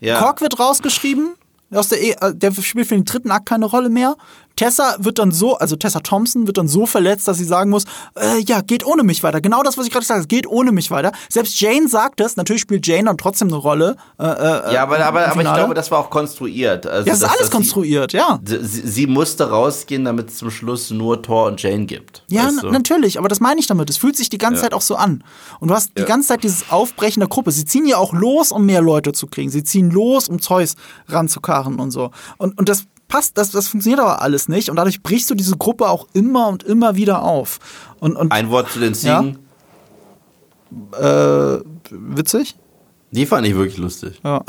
Ja. Kork wird rausgeschrieben, aus der, e äh, der spielt für den dritten Akt keine Rolle mehr. Tessa wird dann so, also Tessa Thompson wird dann so verletzt, dass sie sagen muss, äh, ja, geht ohne mich weiter. Genau das, was ich gerade gesagt habe, geht ohne mich weiter. Selbst Jane sagt das, natürlich spielt Jane dann trotzdem eine Rolle. Äh, äh, Ja, aber, aber, aber ich glaube, das war auch konstruiert. Also, ja, das ist alles dass sie- konstruiert, ja. Sie, sie musste rausgehen, damit es zum Schluss nur Thor und Jane gibt. Ja, weißt du? natürlich, aber das meine ich damit. Es fühlt sich die ganze Ja. Zeit auch so an. Und du hast die Ja. ganze Zeit dieses Aufbrechen der Gruppe. Sie ziehen ja auch los, um mehr Leute zu kriegen. Sie ziehen los, um Zeus ranzukarren und so. Und, und das passt, das, das funktioniert aber alles nicht. Und dadurch brichst du diese Gruppe auch immer und immer wieder auf. Und, und Ein Wort zu den Ja. Ziegen. äh, witzig? Die fand ich wirklich lustig. Ja.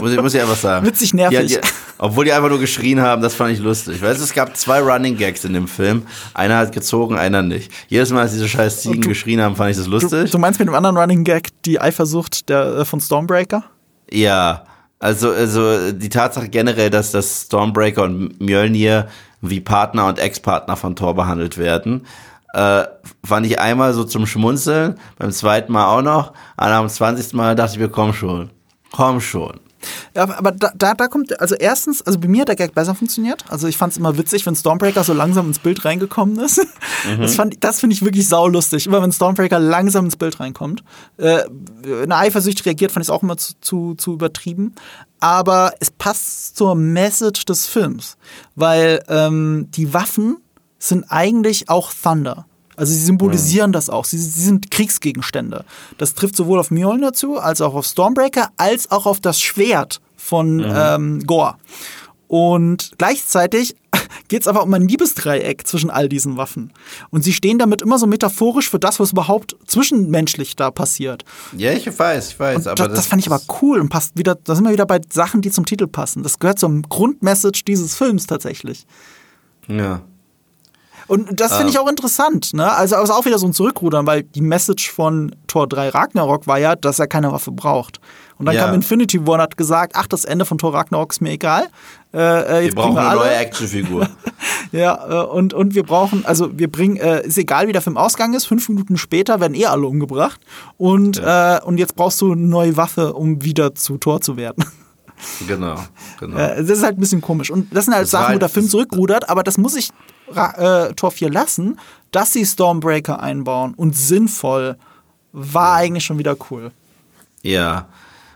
Muss ich, muss ich einfach sagen. Witzig nervig. Die, die, obwohl die einfach nur geschrien haben, das fand ich lustig. Weißt du, es gab zwei Running Gags in dem Film. Einer hat gezogen, einer nicht. Jedes Mal, als diese scheiß Ziegen du- geschrien haben, fand ich das Du, lustig. du meinst mit dem anderen Running Gag die Eifersucht der, äh, von Stormbreaker? Ja, also, also die Tatsache generell, dass das Stormbreaker und Mjölnir wie Partner und Ex-Partner von Thor behandelt werden, äh, fand ich einmal so zum Schmunzeln, beim zweiten Mal auch noch, und am 20. Mal dachte ich mir, komm schon, komm schon. Ja, aber- da, da, da kommt, also erstens, also bei mir hat der Gag besser funktioniert. Also ich fand es immer witzig, wenn Stormbreaker so langsam ins Bild reingekommen ist. Das, fand- das finde ich wirklich saulustig. Immer wenn Stormbreaker langsam ins Bild reinkommt. Äh, eine Eifersucht reagiert, fand ich es auch immer zu, zu, zu übertrieben. Aber es passt zur Message des Films. Weil ähm, die Waffen sind eigentlich auch Thunder. Also sie symbolisieren das auch. Sie, sie sind Kriegsgegenstände. Das trifft sowohl auf Mjolnir zu, als auch auf Stormbreaker, als auch auf das Schwert von ähm, Gore. Und gleichzeitig geht es aber um ein Liebesdreieck zwischen all diesen Waffen. Und sie stehen damit immer so metaphorisch für das, was überhaupt zwischenmenschlich da passiert. Ja, ich weiß, ich weiß. Und aber das, das fand ich aber cool und passt wieder, da sind wir wieder bei Sachen, die zum Titel passen. Das gehört zum Grundmessage dieses Films tatsächlich. Ja. Und das finde ich auch interessant, ne? Also also auch wieder so ein Zurückrudern, weil die Message von Tor 3 Ragnarok war ja, dass er keine Waffe braucht. Und dann Ja. kam Infinity War und hat gesagt, ach, das Ende von Tor Ragnarok ist mir egal. Äh, äh, Wir jetzt brauchen kriegen wir eine neue Actionfigur. Ja, äh, und, und wir brauchen, also wir bringen, äh, ist egal wie der Film Ausgang ist, fünf Minuten später werden eh alle umgebracht. Und, äh, und jetzt brauchst du eine neue Waffe, um wieder zu Tor zu werden. genau, genau. Äh, das ist halt ein bisschen komisch. Und das sind halt Das Sachen, wo halt- der Film zurückrudert, aber das muss ich äh, Tor 4 lassen, dass sie Stormbreaker einbauen und sinnvoll war eigentlich schon wieder cool. Ja.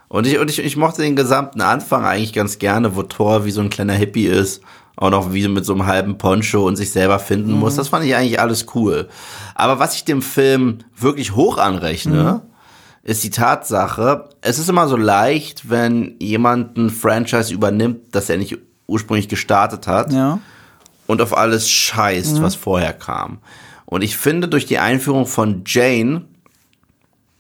Und ich, und ich, ich mochte den gesamten Anfang eigentlich ganz gerne, wo Thor wie so ein kleiner Hippie ist. Auch noch wie so mit so einem halben Poncho und sich selber finden muss. Das fand ich eigentlich alles cool. Aber was ich dem Film wirklich hoch anrechne, ist die Tatsache, es ist immer so leicht, wenn jemand ein Franchise übernimmt, das er nicht ursprünglich gestartet hat Ja. Und auf alles scheißt, was vorher kam. Und ich finde, durch die Einführung von Jane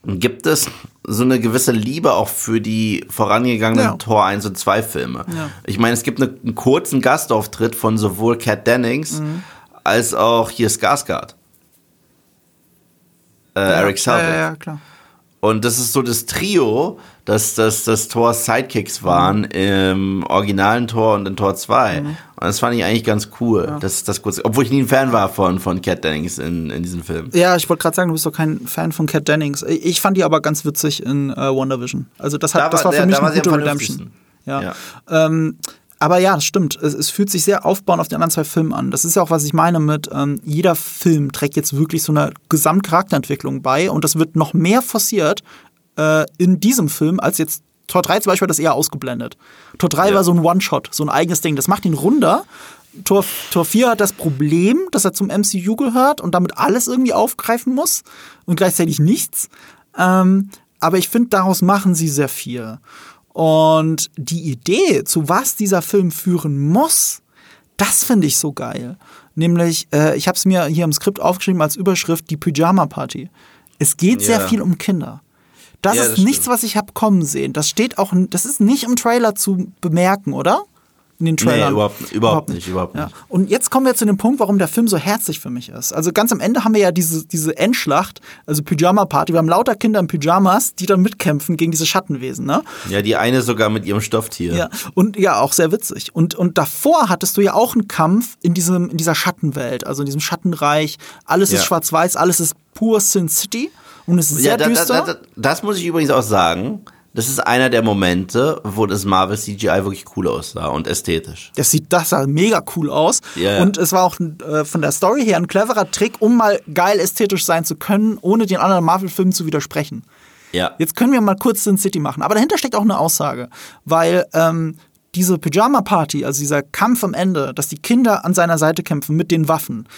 gibt es so eine gewisse Liebe auch für die vorangegangenen Ja. Tor 1 und 2 Filme. Ja. Ich meine, es gibt eine, einen kurzen Gastauftritt von sowohl Kat Dennings Mhm. als auch hier Skarsgård. Äh, Eric ja, Selvig. ja, ja, klar. Und das ist so das Trio, dass das, das Tor Sidekicks waren im originalen Tor und in Tor 2. Und das fand ich eigentlich ganz cool. Das, das kurz, obwohl ich nie ein Fan war von, von Cat Dennings in, in diesem Film. Ja, ich wollte gerade sagen, du bist doch kein Fan von Cat Dennings. Ich fand die aber ganz witzig in äh, WandaVision. Also das, hat, Da das war- war für mich eine gute Redemption. Ja. Ja. Ähm, aber ja, das stimmt. Es, es fühlt sich sehr aufbauend auf die anderen zwei Filme an. Das ist ja auch, was ich meine mit, ähm, jeder Film trägt jetzt wirklich so eine Gesamtcharakterentwicklung bei und das wird noch mehr forciert äh, in diesem Film als jetzt Tor 3 zum Beispiel das eher ausgeblendet. Tor 3 Ja. war so ein One-Shot, so ein eigenes Ding. Das macht ihn runder. Tor, Tor 4 hat das Problem, dass er zum MCU gehört und damit alles irgendwie aufgreifen muss und gleichzeitig nichts. Ähm, aber ich finde, daraus machen sie sehr viel. Und die Idee, zu was dieser Film führen muss, das finde ich so geil. nämlich, äh, ich habe es mir hier im Skript aufgeschrieben als Überschrift, die Pyjama-Party. Es geht sehr Ja. viel um Kinder. Das Ja, ist das nichts, stimmt. was ich habe kommen sehen. Das steht auch, das ist nicht im Trailer zu bemerken, oder? In den Trailern. überhaupt- überhaupt nicht, überhaupt Ja. nicht. Und jetzt kommen wir zu dem Punkt, warum der Film so herzlich für mich ist. Also ganz am Ende haben wir ja diese, diese Endschlacht, also Pyjama-Party. Wir haben lauter Kinder in Pyjamas, die dann mitkämpfen gegen diese Schattenwesen, ne? Ja, die eine sogar mit ihrem Stofftier. Ja, und ja, auch sehr witzig. Und, und davor hattest du ja auch einen Kampf in, diesem, in dieser Schattenwelt, also in diesem Schattenreich. Alles ist Ja. schwarz-weiß, alles ist pur Sin City und es ist sehr Ja, da, da, düster. da, da, das muss ich übrigens auch sagen. Das ist einer der Momente, wo das Marvel CGI wirklich cool aussah und ästhetisch. Das sieht, das sah mega cool aus. Ja. Und es war auch äh, von der Story her ein cleverer Trick, um mal geil ästhetisch sein zu können, ohne den anderen Marvel-Filmen zu widersprechen. Ja. Jetzt können wir mal kurz Sin City machen. Aber dahinter steckt auch eine Aussage. Weil ähm, diese Pyjama-Party, also dieser Kampf am Ende, dass die Kinder an seiner Seite kämpfen mit den Waffen.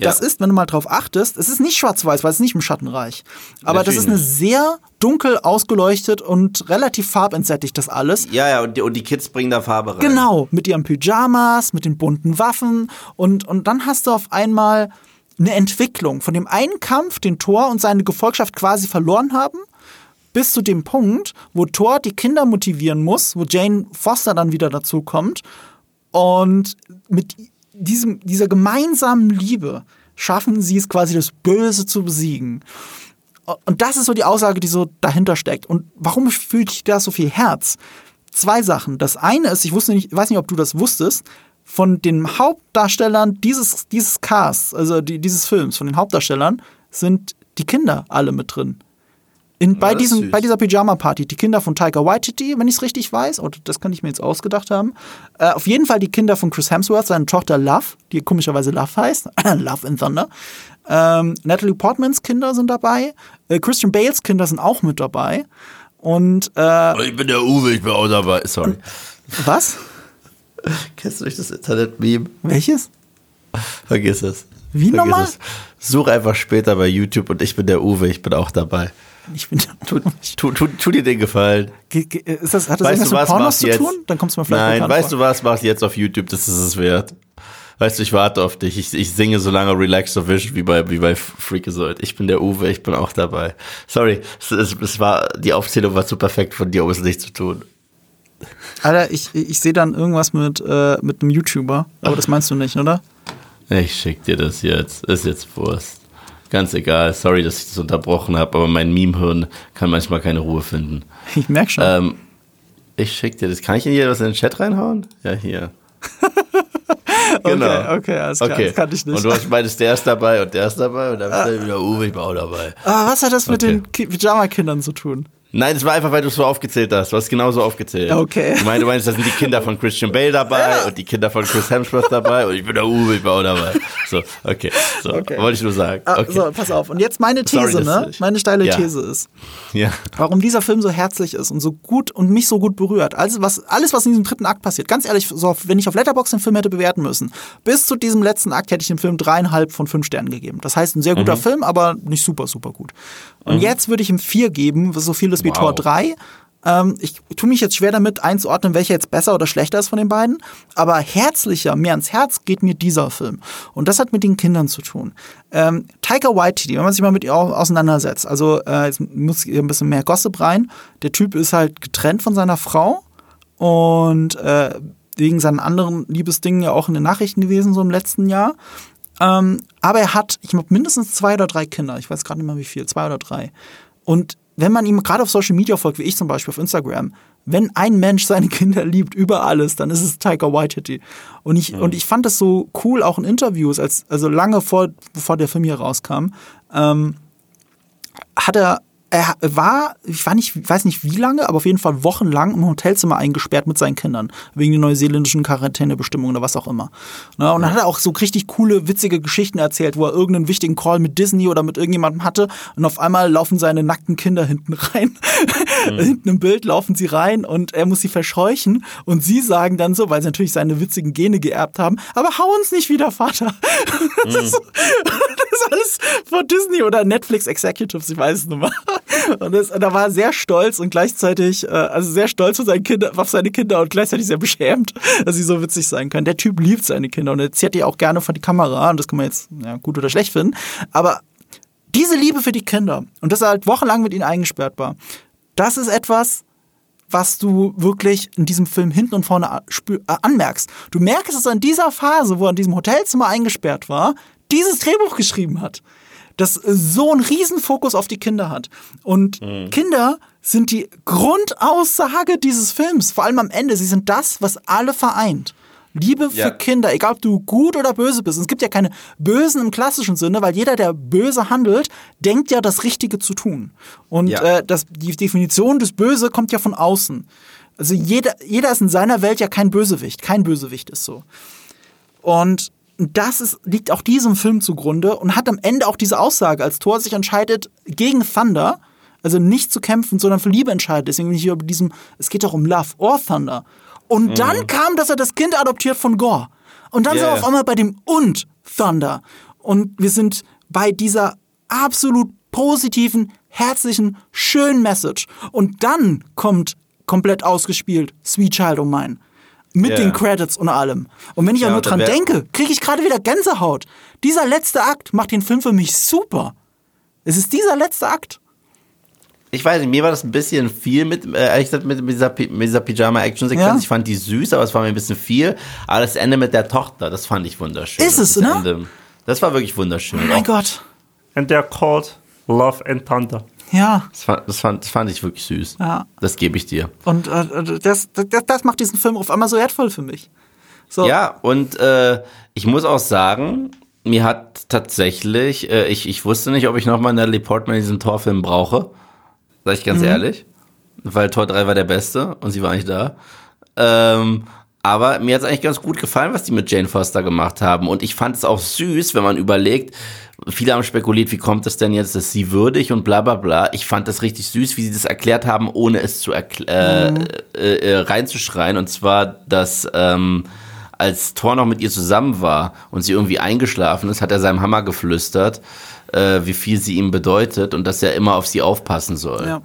Das Ja. ist, wenn du mal drauf achtest, es ist nicht schwarz-weiß, weil es ist nicht im Schattenreich. Aber das Natürlich ist eine sehr dunkel ausgeleuchtet und relativ farbentsättigt, das alles. Ja, ja, und die, und die Kids bringen da Farbe rein. Genau, mit ihren Pyjamas, mit den bunten Waffen und, und dann hast du auf einmal eine Entwicklung von dem einen Kampf, den Thor und seine Gefolgschaft quasi verloren haben, bis zu dem Punkt, wo Thor die Kinder motivieren muss, wo Jane Foster dann wieder dazu kommt und mit diesem, dieser gemeinsamen Liebe schaffen sie es quasi, das Böse zu besiegen. Und das ist so die Aussage, die so dahinter steckt. Und warum fühlt ich da so viel Herz? Zwei Sachen. Das eine ist, ich wusste nicht, ich weiß nicht, ob du das wusstest, von den Hauptdarstellern dieses, dieses Casts, also die, dieses Films, von den Hauptdarstellern, sind die Kinder alle mit drin. In, bei, diesem, süß. bei dieser Pyjama-Party, die Kinder von Taika Waititi, wenn ich es richtig weiß, oder das kann ich mir jetzt ausgedacht haben. Äh, auf jeden Fall die Kinder von Chris Hemsworth, seine Tochter Love, die komischerweise Love heißt. Love in Thunder. Ähm, Natalie Portmans Kinder sind dabei. Äh, Christian Bales Kinder sind auch mit dabei. Und äh, Ich bin der Uwe, ich bin auch dabei. Sorry. was? Kennst du nicht das Internet-Meme? Welches? Vergiss es. Wie Vergiss nochmal? es. Such einfach später bei YouTube und ich bin der Uwe, ich bin auch dabei. Ich bin. Tu, tu, tu, tu dir den Gefallen. Ge- ge- Ist das, hat das Weißt irgendwas du mit was Pornos zu jetzt? tun? Dann kommst du mir vielleicht Nein, weißt vor. du was macht jetzt auf YouTube? Das ist es wert. Weißt du, ich warte auf dich. Ich, ich singe so lange Relax of Vision wie bei, wie bei Freakazoid. Ich bin der Uwe, ich bin auch dabei. Sorry, es, es, es war, die Aufzählung war zu perfekt von dir, um es nicht zu tun. Alter, ich, ich sehe dann irgendwas mit, äh, mit einem YouTuber, aber das meinst du nicht, oder? Ich schick dir das jetzt. Ist jetzt Wurst. Ganz egal. Sorry, dass ich das unterbrochen habe, aber mein Meme-Hirn kann manchmal keine Ruhe finden. Ich merk schon. Ähm, ich schick dir das. Kann ich in hier was in den Chat reinhauen? Ja, hier. genau. Okay, okay, alles klar, das kannte ich nicht. Und du hast meintest, der ist dabei und der ist dabei und dann ist er wieder Uwe, ich bin auch dabei. Ah, was hat das mit Okay. den Ki- Pyjama-Kindern zu tun? Nein, das war einfach, weil du es so aufgezählt hast. Du hast genauso aufgezählt. Okay. Du meinst, du meinst, da sind die Kinder von Christian Bale dabei und die Kinder von Chris Hemsworth dabei und ich bin der Uwe, ich bin auch dabei. So, okay. So, Okay. wollte ich nur sagen. Ah, Okay. So, pass auf. Und jetzt meine These, Sorry, ne? Meine steile Ja. These ist, Ja. warum dieser Film so herzlich ist und so gut und mich so gut berührt. Also was, alles, was in diesem dritten Akt passiert. Ganz ehrlich, so, wenn ich auf Letterboxd den Film hätte bewerten müssen, bis zu diesem letzten Akt hätte ich dem Film dreieinhalb von fünf Sternen gegeben. Das heißt, ein sehr Mhm. guter Film, aber nicht super, super gut. Und jetzt würde ich ihm vier geben, was so viel ist wie Wow. Tor 3. Ähm, ich tue mich jetzt schwer damit einzuordnen, welcher jetzt besser oder schlechter ist von den beiden. Aber herzlicher, mehr ans Herz geht mir dieser Film. Und das hat mit den Kindern zu tun. Ähm, Taika Waititi, wenn man sich mal mit ihr au- auseinandersetzt, also äh, jetzt muss hier ein bisschen mehr Gossip rein. Der Typ ist halt getrennt von seiner Frau und äh, wegen seinen anderen Liebesdingen ja auch in den Nachrichten gewesen, so im letzten Jahr. Ähm, aber er hat, ich glaube, mindestens zwei oder drei Kinder. Ich weiß gerade nicht mehr wie viel, zwei oder drei. Und wenn man ihm gerade auf Social Media folgt, wie ich zum Beispiel auf Instagram, wenn ein Mensch seine Kinder liebt über alles, dann ist es Taika Waititi. Und ich, und ich fand das so cool, auch in Interviews, als, also lange vor, bevor der Film hier rauskam, ähm, hat er, er war, ich war nicht, weiß nicht wie lange, aber auf jeden Fall wochenlang im Hotelzimmer eingesperrt mit seinen Kindern, wegen den neuseeländischen Quarantänebestimmungen oder was auch immer. Ne, und dann hat er auch so richtig coole, witzige Geschichten erzählt, wo er irgendeinen wichtigen Call mit Disney oder mit irgendjemandem hatte und auf einmal laufen seine nackten Kinder hinten rein. hinten im Bild laufen sie rein und er muss sie verscheuchen und sie sagen dann so, weil sie natürlich seine witzigen Gene geerbt haben, aber hau uns nicht wieder, Vater. das, ist, alles von Disney oder Netflix Executives, ich weiß es nicht mehr. Und, das, und er war sehr stolz und gleichzeitig, äh, also sehr stolz auf seine, Kinder, auf seine Kinder und gleichzeitig sehr beschämt, dass sie so witzig sein können. Der Typ liebt seine Kinder und er zieht die auch gerne vor die Kamera und das kann man jetzt ja, gut oder schlecht finden. Aber diese Liebe für die Kinder und dass er halt wochenlang mit ihnen eingesperrt war, das ist etwas, was du wirklich in diesem Film hinten und vorne anmerkst. Du merkst es an dieser Phase, wo er in diesem Hotelzimmer eingesperrt war, dieses Drehbuch geschrieben hat. Das so einen Riesenfokus auf die Kinder hat. Und Mhm. Kinder sind die Grundaussage dieses Films. Vor allem am Ende. Sie sind das, was alle vereint. Liebe für Ja. Kinder, egal ob du gut oder böse bist. Und es gibt ja keine Bösen im klassischen Sinne, weil jeder, der böse handelt, denkt ja, das Richtige zu tun. Und Ja. äh, das, die Definition des Böse kommt ja von außen. Also jeder, jeder ist in seiner Welt ja kein Bösewicht. Kein Bösewicht ist so. Und das ist, liegt auch diesem Film zugrunde und hat am Ende auch diese Aussage, als Thor sich entscheidet gegen Thunder, also nicht zu kämpfen, sondern für Liebe entscheidet. Deswegen bin ich hier über diesem, es geht doch um Love or Thunder. Und dann kam, dass er das Kind adoptiert von Gore. Und dann sind Yeah. wir auf einmal bei dem und Thunder. Und wir sind bei dieser absolut positiven, herzlichen, schönen Message. Und dann kommt komplett ausgespielt Sweet Child O' Mine. Mit Ja. den Credits und allem. Und wenn ich ja, nur dran denke, kriege ich gerade wieder Gänsehaut. Dieser letzte Akt macht den Film für mich super. Es ist dieser letzte Akt. Ich weiß nicht, mir war das ein bisschen viel mit, äh, ehrlich gesagt, mit, mit dieser, mit dieser Pyjama-Action-Sequenz. Ja. Ich fand die süß, aber es war mir ein bisschen viel. Aber das Ende mit der Tochter, das fand ich wunderschön. Ist es, das ne? Ende, das war wirklich wunderschön. Oh mein Gott. And they're called Love and Thunder. Ja. Das fand, das, fand, das fand ich wirklich süß. Ja. Das gebe ich dir. Und äh, das, das, das macht diesen Film auf einmal so wertvoll für mich. So. Ja, und äh, ich muss auch sagen, mir hat tatsächlich, äh, ich, ich wusste nicht, ob ich nochmal Natalie Portman in diesem Torfilm brauche. Sag ich Mhm. ganz ehrlich. Weil Tor 3 war der beste und sie war nicht da. Ähm, aber mir hat es eigentlich ganz gut gefallen, was die mit Jane Foster gemacht haben. Und ich fand es auch süß, wenn man überlegt, viele haben spekuliert, wie kommt es denn jetzt, dass sie würdig und bla bla bla. Ich fand das richtig süß, wie sie das erklärt haben, ohne es zu äh, äh, äh, reinzuschreien. Und zwar, dass ähm, als Thor noch mit ihr zusammen war und sie irgendwie eingeschlafen ist, hat er seinem Hammer geflüstert, äh, wie viel sie ihm bedeutet und dass er immer auf sie aufpassen soll. Ja.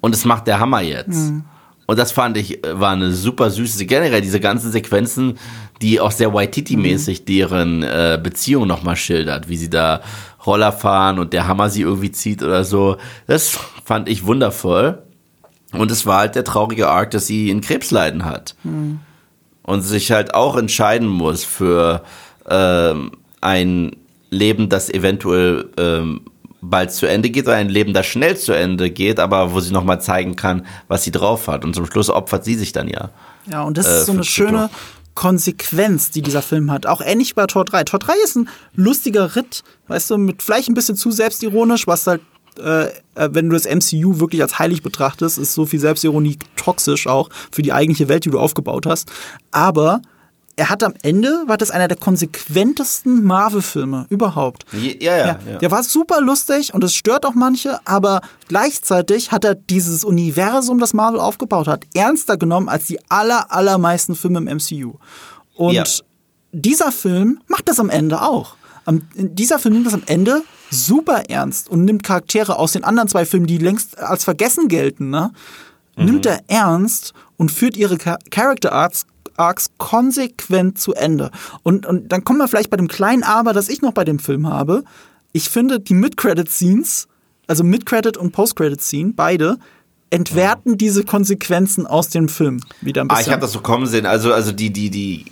Und das macht der Hammer jetzt. Und das fand ich, äh, war eine super süße, generell diese ganzen Sequenzen, die auch sehr Waititi-mäßig deren äh, Beziehung nochmal schildert, wie sie da Roller fahren und der Hammer sie irgendwie zieht oder so. Das fand ich wundervoll. Und es war halt der traurige Arc, dass sie einen Krebsleiden hat. Und sich halt auch entscheiden muss für ähm, ein Leben, das eventuell ähm, bald zu Ende geht oder ein Leben, das schnell zu Ende geht, aber wo sie nochmal zeigen kann, was sie drauf hat. Und zum Schluss opfert sie sich dann ja. Ja, und das Äh, ist so eine schöne Konsequenz, die dieser Film hat. Auch ähnlich bei Tor 3. Tor 3 ist ein lustiger Ritt, weißt du, mit vielleicht ein bisschen zu selbstironisch, was halt, äh, äh, wenn du das MCU wirklich als heilig betrachtest, ist so viel Selbstironie toxisch auch für die eigentliche Welt, die du aufgebaut hast. Aber er hat am Ende, war das einer der konsequentesten Marvel-Filme überhaupt. Ja, ja. Ja, ja. Der war super lustig und es stört auch manche, aber gleichzeitig hat er dieses Universum, das Marvel aufgebaut hat, ernster genommen als die aller, allermeisten Filme im MCU. Und Ja. dieser Film macht das am Ende auch. Dieser Film nimmt das am Ende super ernst und nimmt Charaktere aus den anderen zwei Filmen, die längst als vergessen gelten, ne? nimmt er ernst und führt ihre Cha- Character Arcs, Arcs konsequent zu Ende. Und, und dann kommen wir vielleicht bei dem kleinen Aber, das ich noch bei dem Film habe. Ich finde, die Mid-Credit-Scenes, also Mid-Credit und Post-Credit-Scene, beide, entwerten diese Konsequenzen aus dem Film wieder ein Ah, bisschen. ich habe das so kommen sehen. Also, also die, die, die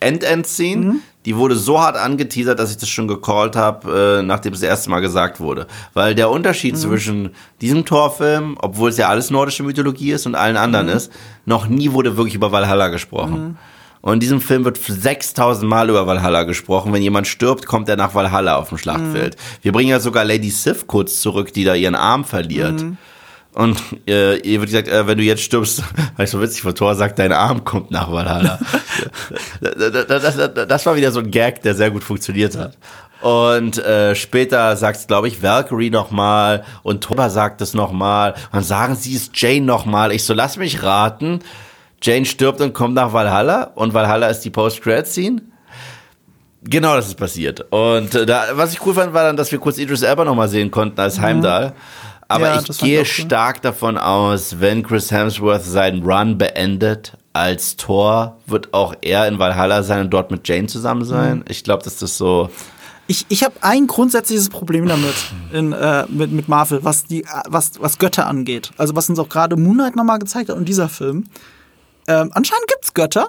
End-End-Scene, die wurde so hart angeteasert, dass ich das schon gecallt habe, äh, nachdem es das erste Mal gesagt wurde. Weil der Unterschied zwischen diesem Torfilm, obwohl es ja alles nordische Mythologie ist und allen anderen ist, noch nie wurde wirklich über Valhalla gesprochen. Und in diesem Film wird 6000 Mal über Valhalla gesprochen. Wenn jemand stirbt, kommt er nach Valhalla auf dem Schlachtfeld. Wir bringen ja sogar Lady Sif kurz zurück, die da ihren Arm verliert. Und äh, ihr wird gesagt, äh, wenn du jetzt stirbst, weil ich so witzig vor Tor sagt, dein Arm kommt nach Valhalla. das, das, das, war wieder so ein Gag, der sehr gut funktioniert hat. Und äh, später sagt glaube ich, Valkyrie nochmal und Thor sagt es nochmal. Und dann sagen sie es Jane nochmal. Ich so, lass mich raten. Jane stirbt und kommt nach Valhalla und Valhalla ist die Post-Credit-Scene. Genau, das ist passiert. Und äh, da, was ich cool fand, war dann, dass wir kurz Idris Elba nochmal sehen konnten als Heimdall. Aber Ja, ich gehe auch cool. stark davon aus, wenn Chris Hemsworth seinen Run beendet als Thor, wird auch er in Valhalla sein und dort mit Jane zusammen sein. Mhm. Ich glaube, dass das so. Ich, ich habe ein grundsätzliches Problem damit in, äh, mit, mit Marvel, was, die, was, was Götter angeht. Also was uns auch gerade Moon Knight nochmal gezeigt hat und dieser Film. Ähm, anscheinend gibt's Götter.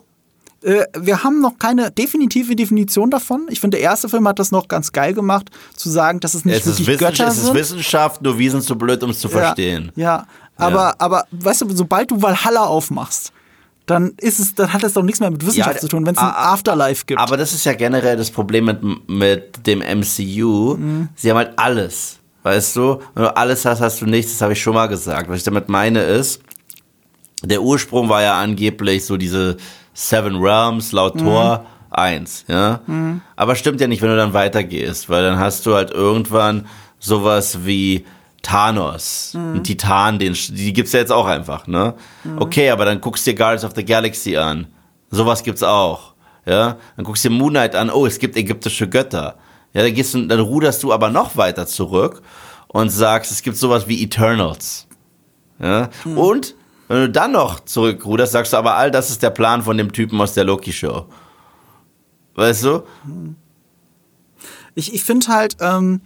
Äh, wir haben noch keine definitive Definition davon. Ich finde, der erste Film hat das noch ganz geil gemacht, zu sagen, dass es nicht Es ist, wirklich Wissenschaft, Götter es ist. Wissenschaft, nur wir sind zu blöd, um es zu verstehen. Ja, ja. Aber, aber weißt du, sobald du Valhalla aufmachst, dann ist es, dann hat das doch nichts mehr mit Wissenschaft Ja, zu tun, wenn es ein Afterlife gibt. Aber das ist ja generell das Problem mit, mit dem MCU. Mhm. Sie haben halt alles. Weißt du? Wenn du alles hast, hast du nichts. Das habe ich schon mal gesagt. Was ich damit meine ist, der Ursprung war ja angeblich so diese Seven Realms laut Tor 1, ja. Aber stimmt ja nicht, wenn du dann weitergehst, weil dann hast du halt irgendwann sowas wie Thanos, ein Titan, den, die gibt's ja jetzt auch einfach, ne? Okay, aber dann guckst du dir Guardians of the Galaxy an. Sowas gibt's auch, ja? Dann guckst du dir Moon Knight an, oh, es gibt ägyptische Götter. Ja, dann gehst du, dann ruderst du aber noch weiter zurück und sagst, es gibt sowas wie Eternals. Ja? Und wenn du dann noch zurückruderst, sagst du aber, all das ist der Plan von dem Typen aus der Loki-Show. Weißt du? Ich, ich finde halt, ähm,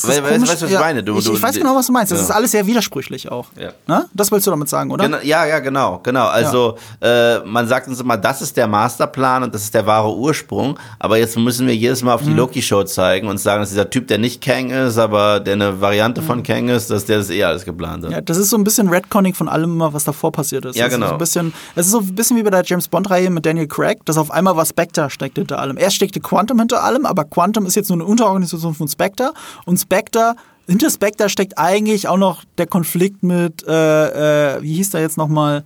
das ist weil- komisch. weißt du, was ich meine? Du- ich, ich weiß genau, was du meinst. Das Ja. ist alles sehr widersprüchlich auch. Ja. Ne? Das willst du damit sagen, oder? Genau, ja, ja, genau, genau. Also äh, man sagt uns immer, das ist der Masterplan und das ist der wahre Ursprung. Aber jetzt müssen wir jedes Mal auf die Mhm. Loki-Show zeigen und sagen, dass dieser Typ, der nicht Kang ist, aber der eine Variante von Kang ist, dass der das eh alles geplant hat. Mhm. Ja, das ist so ein bisschen Redconning von allem, was davor passiert ist. Ja, das Ist genau. so ein bisschen, es ist so ein bisschen wie bei der James Bond-Reihe mit Daniel Craig, dass auf einmal was Spectre steckt hinter allem. Erst steckte Quantum hinter allem, aber Quantum ist jetzt nur eine Unterorganisation von Spectre und Spectre, hinter Spectre steckt eigentlich auch noch der Konflikt mit, äh, äh, wie hieß der jetzt nochmal,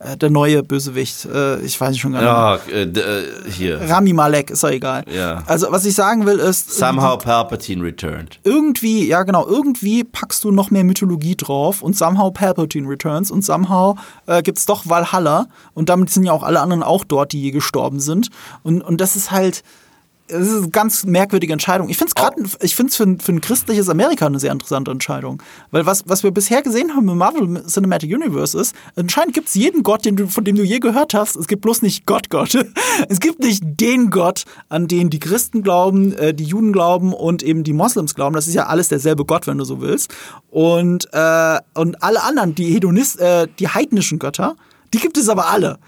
äh, der neue Bösewicht, äh, ich weiß nicht schon gar nicht. Ja, äh, hier. Rami Malek, ist doch egal. Ja. Also, was ich sagen will, ist. Somehow Palpatine returned. irgendwie, ja genau, irgendwie packst du noch mehr Mythologie drauf und somehow Palpatine returns und somehow äh, gibt's doch Valhalla und damit sind ja auch alle anderen auch dort, die je gestorben sind und, und das ist halt das ist eine ganz merkwürdige Entscheidung. Ich finde es gerade, ich finde es für, ein- für ein christliches Amerika eine sehr interessante Entscheidung. Weil was, was wir bisher gesehen haben im Marvel Cinematic Universe ist, anscheinend gibt es jeden Gott, den du, von dem du je gehört hast. Es gibt bloß nicht Gott Gott. Es gibt nicht den Gott, an den die Christen glauben, äh, die Juden glauben und eben die Moslems glauben. Das ist ja alles derselbe Gott, wenn du so willst. Und, äh, und alle anderen, die Hedonist, äh, die heidnischen Götter, die gibt es aber alle.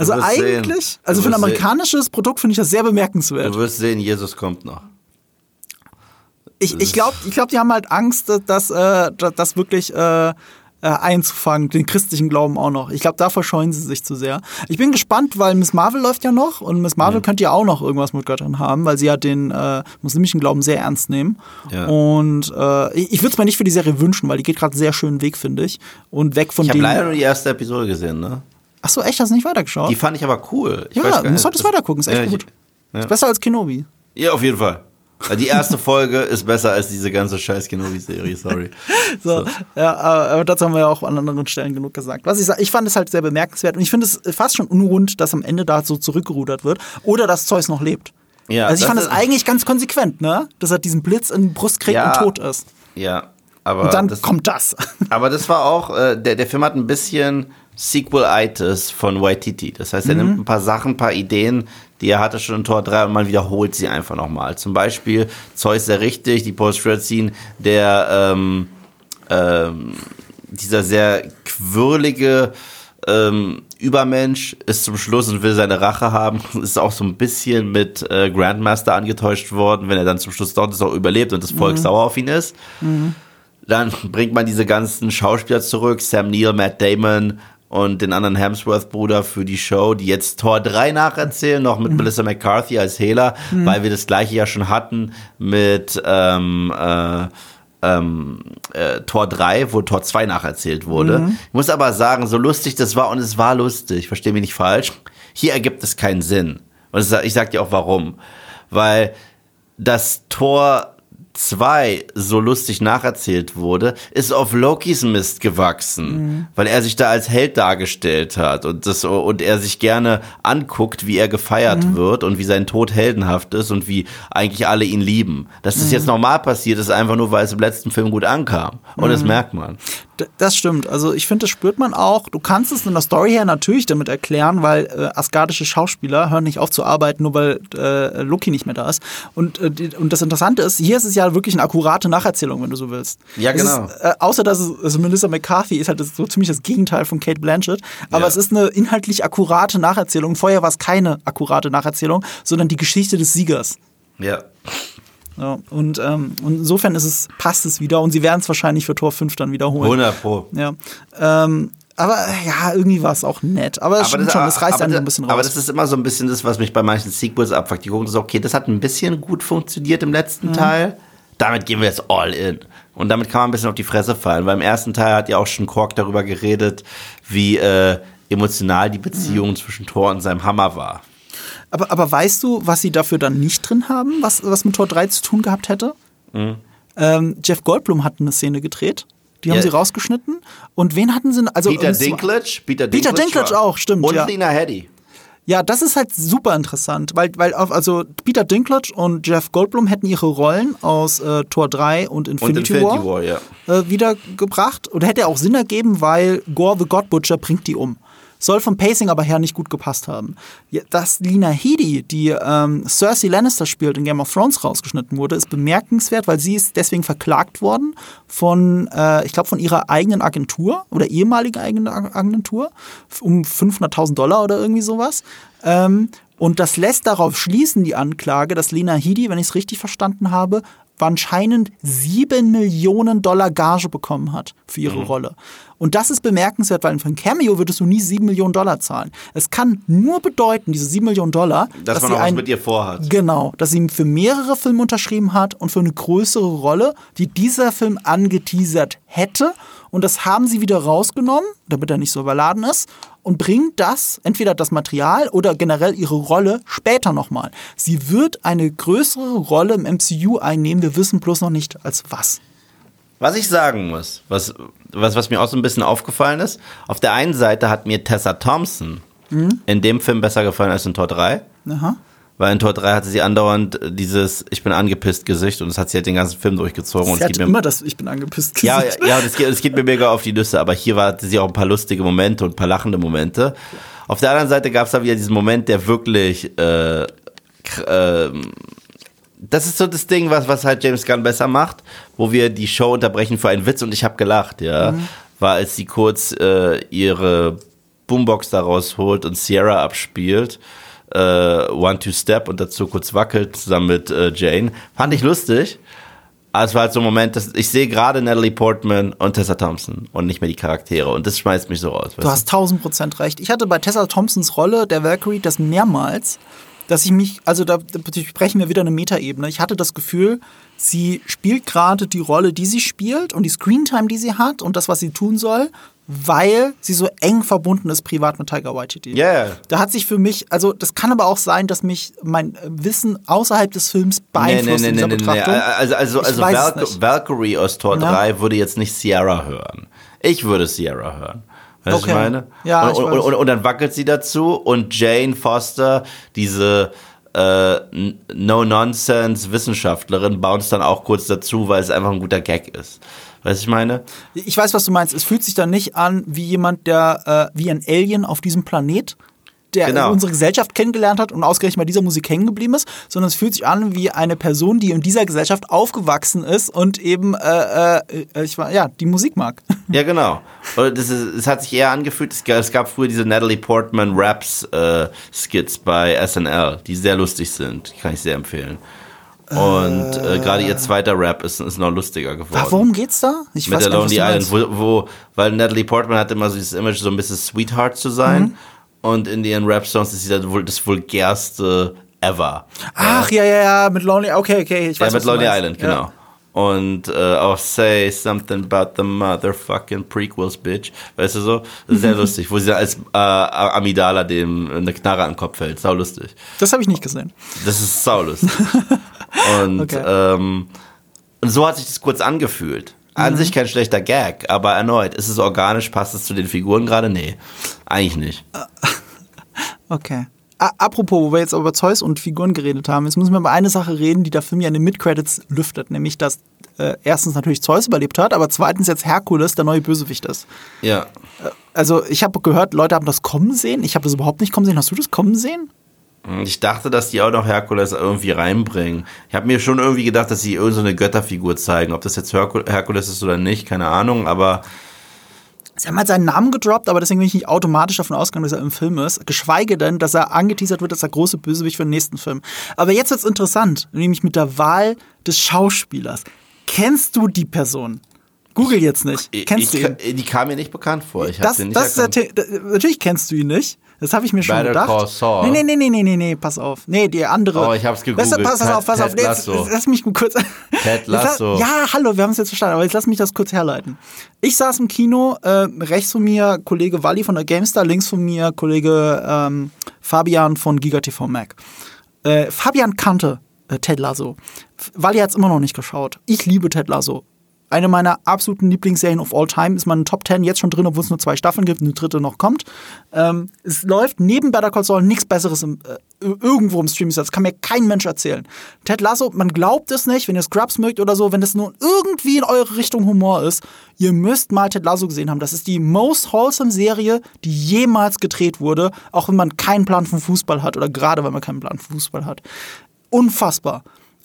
Also sehen. eigentlich, Du also für ein wirst sehen. amerikanisches Produkt finde ich das sehr bemerkenswert. Du wirst sehen, Jesus kommt noch. Ich, ich glaube, ich glaub, die haben halt Angst, dass äh, das wirklich äh, äh, einzufangen, den christlichen Glauben auch noch. Ich glaube, da verscheuen sie sich zu sehr. Ich bin gespannt, weil Miss Marvel läuft ja noch und Miss Marvel könnte ja auch noch irgendwas mit Göttern haben, weil sie ja den äh, muslimischen Glauben sehr ernst nehmen. Ja. Und äh, ich, ich würde es mir nicht für die Serie wünschen, weil die geht gerade einen sehr schönen Weg, finde ich. Und weg von Ich habe dem. leider nur die erste Episode gesehen, ne? Ach so, echt, hast du nicht weitergeschaut? Die fand ich aber cool. Ich ja, weiß du musst das- weitergucken, ist echt Ja, ich- gut. ja. Ist besser als Kenobi. Ja, auf jeden Fall. Die erste Folge ist besser als diese ganze scheiß Kenobi-Serie, sorry. So, ja, aber dazu haben wir ja auch an anderen Stellen genug gesagt. Was ich sage, ich fand es halt sehr bemerkenswert und ich finde es fast schon unrund, dass am Ende da so zurückgerudert wird oder dass Zeus noch lebt. Ja, also ich das fand es eigentlich ganz konsequent, ne? Dass er diesen Blitz in die Brust kriegt Ja. und tot ist. Ja, aber Und dann das, kommt das. aber das war auch, äh, der, der Film hat ein bisschen Sequel-Itis von Waititi. Das heißt, er Mhm. nimmt ein paar Sachen, ein paar Ideen, die er hatte schon in Tor 3 und man wiederholt sie einfach nochmal. Zum Beispiel Zeus sehr richtig, die Post-Credit-Scene, der ähm, ähm, dieser sehr quirlige ähm, Übermensch ist zum Schluss und will seine Rache haben. Ist auch so ein bisschen mit äh, Grandmaster angetäuscht worden, wenn er dann zum Schluss dort ist auch überlebt und das Volk sauer auf ihn ist. Dann bringt man diese ganzen Schauspieler zurück, Sam Neill, Matt Damon und den anderen Hemsworth-Bruder für die Show, die jetzt Tor 3 nacherzählen, noch mit Melissa McCarthy als Hela, weil wir das gleiche ja schon hatten mit ähm, äh, ähm, äh, Tor 3, wo Tor 2 nacherzählt wurde. Ich muss aber sagen, so lustig das war, und es war lustig, verstehe mich nicht falsch, hier ergibt es keinen Sinn. Und ich sag dir auch warum. Weil das Tor 2 so lustig nacherzählt wurde, ist auf Lokis Mist gewachsen, weil er sich da als Held dargestellt hat und das und er sich gerne anguckt, wie er gefeiert wird und wie sein Tod heldenhaft ist und wie eigentlich alle ihn lieben. Dass das jetzt normal passiert ist, einfach nur, weil es im letzten Film gut ankam und das merkt man. D- Das stimmt. Also ich finde, das spürt man auch. Du kannst es in der Story her natürlich damit erklären, weil äh, asgardische Schauspieler hören nicht auf zu arbeiten, nur weil äh, Loki nicht mehr da ist. Und, äh, und das Interessante ist, hier ist es ja wirklich eine akkurate Nacherzählung, wenn du so willst. Ja, genau. Ist, äh, außer dass es, also Melissa McCarthy ist halt das, so ziemlich das Gegenteil von Kate Blanchett. Aber Ja. es ist eine inhaltlich akkurate Nacherzählung. Vorher war es keine akkurate Nacherzählung, sondern die Geschichte des Siegers. Ja. Ja, und, ähm, und insofern ist es, passt es wieder und sie werden es wahrscheinlich für Tor 5 dann wiederholen. 100 pro. Ja. Ähm, aber ja, irgendwie war es auch nett. Aber, es stimmt schon, das reißt aber einen so das- ein bisschen raus. Aber das ist immer so ein bisschen das, was mich bei manchen Sequels abfuckt. Die gucken so, okay, das hat ein bisschen gut funktioniert im letzten Mhm. Teil. Damit gehen wir jetzt all in. Und damit kann man ein bisschen auf die Fresse fallen. Weil im ersten Teil hat ja auch schon Kork darüber geredet, wie äh, emotional die Beziehung zwischen Thor und seinem Hammer war. aber, aber weißt du, was sie dafür dann nicht drin haben, was, was mit Tor 3 zu tun gehabt hätte? Ähm, Jeff Goldblum hat eine Szene gedreht. Die haben Ja. sie rausgeschnitten. Und wen hatten sie? Also, Peter und zwar- Dinklage? Peter Peter Dinklage auch, stimmt, Und ja. Lena Headey. Ja, das ist halt super interessant, weil, weil auf, also Peter Dinklage und Jeff Goldblum hätten ihre Rollen aus äh, Tor 3 und Und Infinity, Infinity War, War, ja. äh, wiedergebracht. Und hätte auch Sinn ergeben, weil Gore the God Butcher bringt die um. Soll vom Pacing aber her nicht gut gepasst haben. Dass Lina Headey, die ähm, Cersei Lannister spielt, in Game of Thrones rausgeschnitten wurde, ist bemerkenswert, weil sie ist deswegen verklagt worden von, äh, ich glaube, von ihrer eigenen Agentur oder ehemaligen eigenen Ag- Agentur um 500.000 Dollar oder irgendwie sowas. Ähm, und das lässt darauf schließen, die Anklage, dass Lena Headey, wenn ich es richtig verstanden habe, anscheinend sieben Millionen Dollar Gage bekommen hat für Mhm. ihre Rolle. Und das ist bemerkenswert, weil für ein Cameo würdest du nie sieben Millionen Dollar zahlen. Es kann nur bedeuten, diese sieben Millionen Dollar, Dass, man sie auch was mit ihr vorhat. Genau, dass sie für mehrere Filme unterschrieben hat und für eine größere Rolle, die dieser Film angeteasert hätte. Und das haben sie wieder rausgenommen, damit er nicht so überladen ist, und bringt das, entweder das Material oder generell ihre Rolle, später nochmal. Sie wird eine größere Rolle im MCU einnehmen, wir wissen bloß noch nicht als was. Was ich sagen muss, was, was, was mir auch so ein bisschen aufgefallen ist, auf der einen Seite hat mir Tessa Thompson Mhm. in dem Film besser gefallen als in Tor 3. Aha. Weil in Tor 3 hatte sie andauernd dieses Ich bin angepisst Gesicht und das hat sie halt den ganzen Film durchgezogen. und Sie es hat mir, immer das Ich bin angepisst ja, Gesicht. ja, ja, das geht, das geht mir mega auf die Nüsse, aber hier war, hatte sie auch ein paar lustige Momente und ein paar lachende Momente. Auf der anderen Seite gab es da wieder diesen Moment, der wirklich, äh, ähm, das ist so das Ding, was, was halt James Gunn besser macht, wo wir die Show unterbrechen für einen Witz und ich habe gelacht, ja. War, als sie kurz äh, ihre Boombox da rausholt und Sierra abspielt. Äh, One Two Step und dazu kurz wackelt zusammen mit äh, Jane. Fand ich lustig. Aber es war halt so ein Moment, dass ich sehe gerade Natalie Portman und Tessa Thompson und nicht mehr die Charaktere und das schmeißt mich so raus. Du hast tausend Prozent recht. Ich hatte bei Tessa Thompsons Rolle der Valkyrie das mehrmals, dass ich mich, also da, sprechen wir wieder eine Metaebene. Ich hatte das Gefühl, sie spielt gerade die Rolle, die sie spielt und die Screentime, die sie hat und das, was sie tun soll, weil sie so eng verbunden ist privat mit Tiger Waititi. Ja, ja. Da hat sich für mich, also das kann aber auch sein, dass mich mein Wissen außerhalb des Films Nee, nee, beeinflusst nee, in nee, dieser nee, nee. Betrachtung. Also, also, also nicht. Valkyrie aus Tor Ja. 3 würde jetzt nicht Sierra hören. Ich würde Sierra hören. Weißt Okay. ich meine? Ja, und, ich und, und, und dann wackelt sie dazu und Jane Foster, diese äh, No-Nonsense-Wissenschaftlerin, baut es dann auch kurz dazu, weil es einfach ein guter Gag ist. Weißt du, ich meine? Ich weiß, was du meinst. Es fühlt sich dann nicht an wie jemand, der äh, wie ein Alien auf diesem Planet, der Genau. unsere Gesellschaft kennengelernt hat und ausgerechnet bei dieser Musik hängen geblieben ist, sondern es fühlt sich an wie eine Person, die in dieser Gesellschaft aufgewachsen ist und eben, äh, äh, ich war, ja, die Musik mag. Ja, genau. Und das ist, es hat sich eher angefühlt, es gab, es gab früher diese Natalie Portman Raps äh, Skits bei SNL, die sehr lustig sind. Die kann ich sehr empfehlen. Und äh, gerade ihr zweiter Rap ist, ist noch lustiger geworden. Worum geht's da? Ich Mit der gar nicht, Lonely Island, wo, wo, weil Natalie Portman hat immer so dieses Image, so ein bisschen Sweetheart zu sein. Mhm. Und in ihren Rap-Songs ist sie dann wohl das vulgärste ever. Ach, ja, ja, ja, mit Lonely, okay, okay, ich weiß, Ja, mit Lonely. Island, Ja. genau. Und äh, auch Say Something About the Motherfucking Prequels, Bitch. Weißt du so? Sehr lustig, wo sie als äh, Amidala dem eine Knarre an den Kopf hält. Sau lustig. Das habe ich nicht gesehen. Das ist sau lustig. Und Okay. ähm, Und so hat sich das kurz angefühlt. An sich kein schlechter Gag, aber erneut, ist es organisch, passt es zu den Figuren gerade? Nee, eigentlich nicht. Okay. A apropos, wo wir jetzt über Zeus und Figuren geredet haben, jetzt müssen wir über eine Sache reden, die der Film ja in den Mid-Credits lüftet, nämlich dass äh, erstens natürlich Zeus überlebt hat, aber zweitens jetzt Herkules der neue Bösewicht ist. Ja. Also ich habe gehört, Leute haben das kommen sehen. Ich habe das überhaupt nicht kommen sehen. Hast du das kommen sehen? Ich dachte, dass die auch noch Herkules irgendwie reinbringen. Ich habe mir schon irgendwie gedacht, dass sie irgendeine so eine Götterfigur zeigen. Ob das jetzt Herkul Herkules ist oder nicht, keine Ahnung, aber Sie haben halt seinen Namen gedroppt, aber deswegen bin ich nicht automatisch davon ausgegangen, dass er im Film ist. Geschweige denn, dass er angeteasert wird als der große Bösewicht für den nächsten Film. Aber jetzt wird's interessant, nämlich mit der Wahl des Schauspielers. Kennst du die Person? Google jetzt nicht. Kennst ich, du ihn? ich, die kam mir nicht bekannt vor. Ich Das, den nicht das Natürlich kennst du ihn nicht. Das habe ich mir schon Better gedacht. Call Saul. Nee, nee, nee, nee, nee, nee, pass auf. Nee, die andere. Oh, ich hab's gegoogelt. Weißt du, pass, pass Ted- auf, pass Ted auf. Nee, Jetzt, lass mich kurz. Ted Jetzt Lasso. Ja, hallo, wir haben es jetzt verstanden, aber jetzt lass mich das kurz herleiten. Ich saß im Kino, äh, rechts von mir Kollege Walli von der GameStar, links von mir Kollege ähm, Fabian von GigaTV Mac. Äh, Fabian kannte äh, Ted Lasso. Walli hat es immer noch nicht geschaut. Ich liebe Ted Lasso. Eine meiner absoluten Lieblingsserien of all time ist meine Top 10 jetzt schon drin, obwohl es nur zwei Staffeln gibt eine dritte noch kommt. Ähm, es läuft neben Better Call Saul nichts Besseres im, äh, irgendwo im Streaming. Das kann mir kein Mensch erzählen. Ted Lasso, man glaubt es nicht, wenn ihr Scrubs mögt oder so, wenn es nur irgendwie in eure Richtung Humor ist, ihr müsst mal Ted Lasso gesehen haben. Das ist die most wholesome Serie, die jemals gedreht wurde, auch wenn man keinen Plan von Fußball hat oder gerade wenn man keinen Plan von Fußball hat. Unfassbar.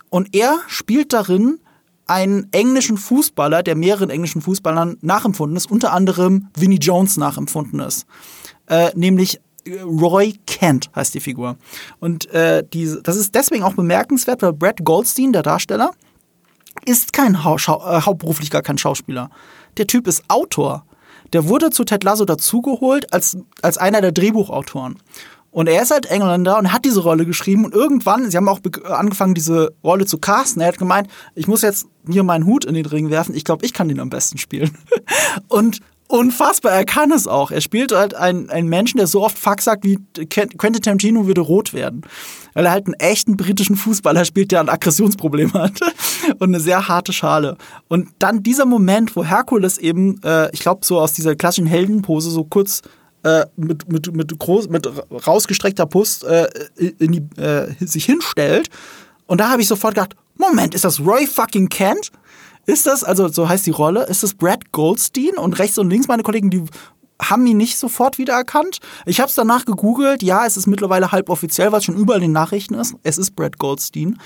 Und er spielt darin einen englischen Fußballer, der mehreren englischen Fußballern nachempfunden ist, unter anderem Vinnie Jones nachempfunden ist. Äh, nämlich äh, Roy Kent heißt die Figur. Und äh, die, das ist deswegen auch bemerkenswert, weil Brad Goldstein, der Darsteller, ist kein Hau äh, hauptberuflich gar kein Schauspieler. Der Typ ist Autor. Der wurde zu Ted Lasso dazugeholt als, als einer der Drehbuchautoren. Und er ist halt Engländer und hat diese Rolle geschrieben und irgendwann, sie haben auch angefangen, diese Rolle zu casten. Er hat gemeint, ich muss jetzt hier meinen Hut in den Ring werfen. Ich glaube, ich kann den am besten spielen. Und unfassbar, er kann es auch. Er spielt halt einen, einen Menschen, der so oft Fuck sagt, wie Qu- Quentin Tarantino würde rot werden. Weil er halt einen echten britischen Fußballer spielt, der ein Aggressionsproblem hat. Und eine sehr harte Schale. Und dann dieser Moment, wo Herkules eben, äh, ich glaube, so aus dieser klassischen Heldenpose so kurz äh, mit, mit, mit, groß, mit rausgestreckter Brust äh, in die, äh, sich hinstellt. Und da habe ich sofort gedacht, Moment, ist das Roy fucking Kent? Ist das, also so heißt die Rolle, ist das Brad Goldstein? Und rechts und links meine Kollegen, die haben ihn nicht sofort wiedererkannt. Ich habe es danach gegoogelt. Ja, es ist mittlerweile halb offiziell, was schon überall in den Nachrichten ist. Es ist Brad Goldstein.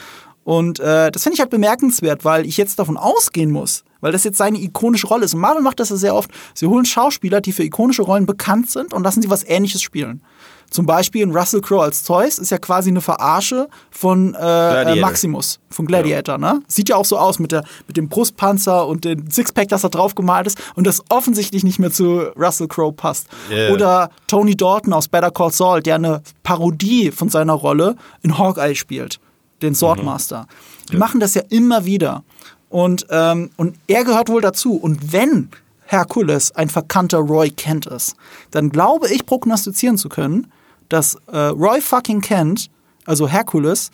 Und äh, das finde ich halt bemerkenswert, weil ich jetzt davon ausgehen muss, weil das jetzt seine ikonische Rolle ist. Und Marvel macht das ja sehr oft. Sie holen Schauspieler, die für ikonische Rollen bekannt sind und lassen sie was Ähnliches spielen. Zum Beispiel in Russell Crowe als Zeus ist ja quasi eine Verarsche von äh, äh. Maximus, von Gladiator. Ne? Sieht ja auch so aus mit, der, mit dem Brustpanzer und dem Sixpack, das da drauf gemalt ist und das offensichtlich nicht mehr zu Russell Crowe passt. Yeah. Oder Tony Dalton aus Better Call Saul, der eine Parodie von seiner Rolle in Hawkeye spielt, den Swordmaster. Die machen das ja immer wieder. Und, ähm, und er gehört wohl dazu. Und wenn Herkules ein verkannter Roy Kent ist, dann glaube ich prognostizieren zu können, dass äh, Roy fucking Kent, also Herkules,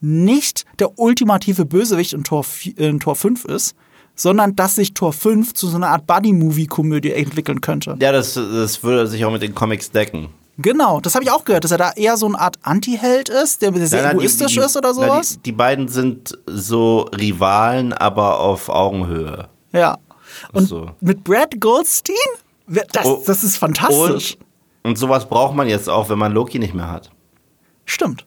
nicht der ultimative Bösewicht in Tor, in Tor 5 ist, sondern dass sich Tor 5 zu so einer Art Buddy-Movie-Komödie entwickeln könnte. Ja, das, das würde sich auch mit den Comics decken. Genau, das habe ich auch gehört, dass er da eher so eine Art Anti-Held ist, der sehr nein, die- egoistisch die- ist oder sowas. Die, die beiden sind so Rivalen, aber auf Augenhöhe. ja. Und so. mit Brad Goldstein? Das, Oh, das ist fantastisch. Und, und sowas braucht man jetzt auch, wenn man Loki nicht mehr hat. Stimmt.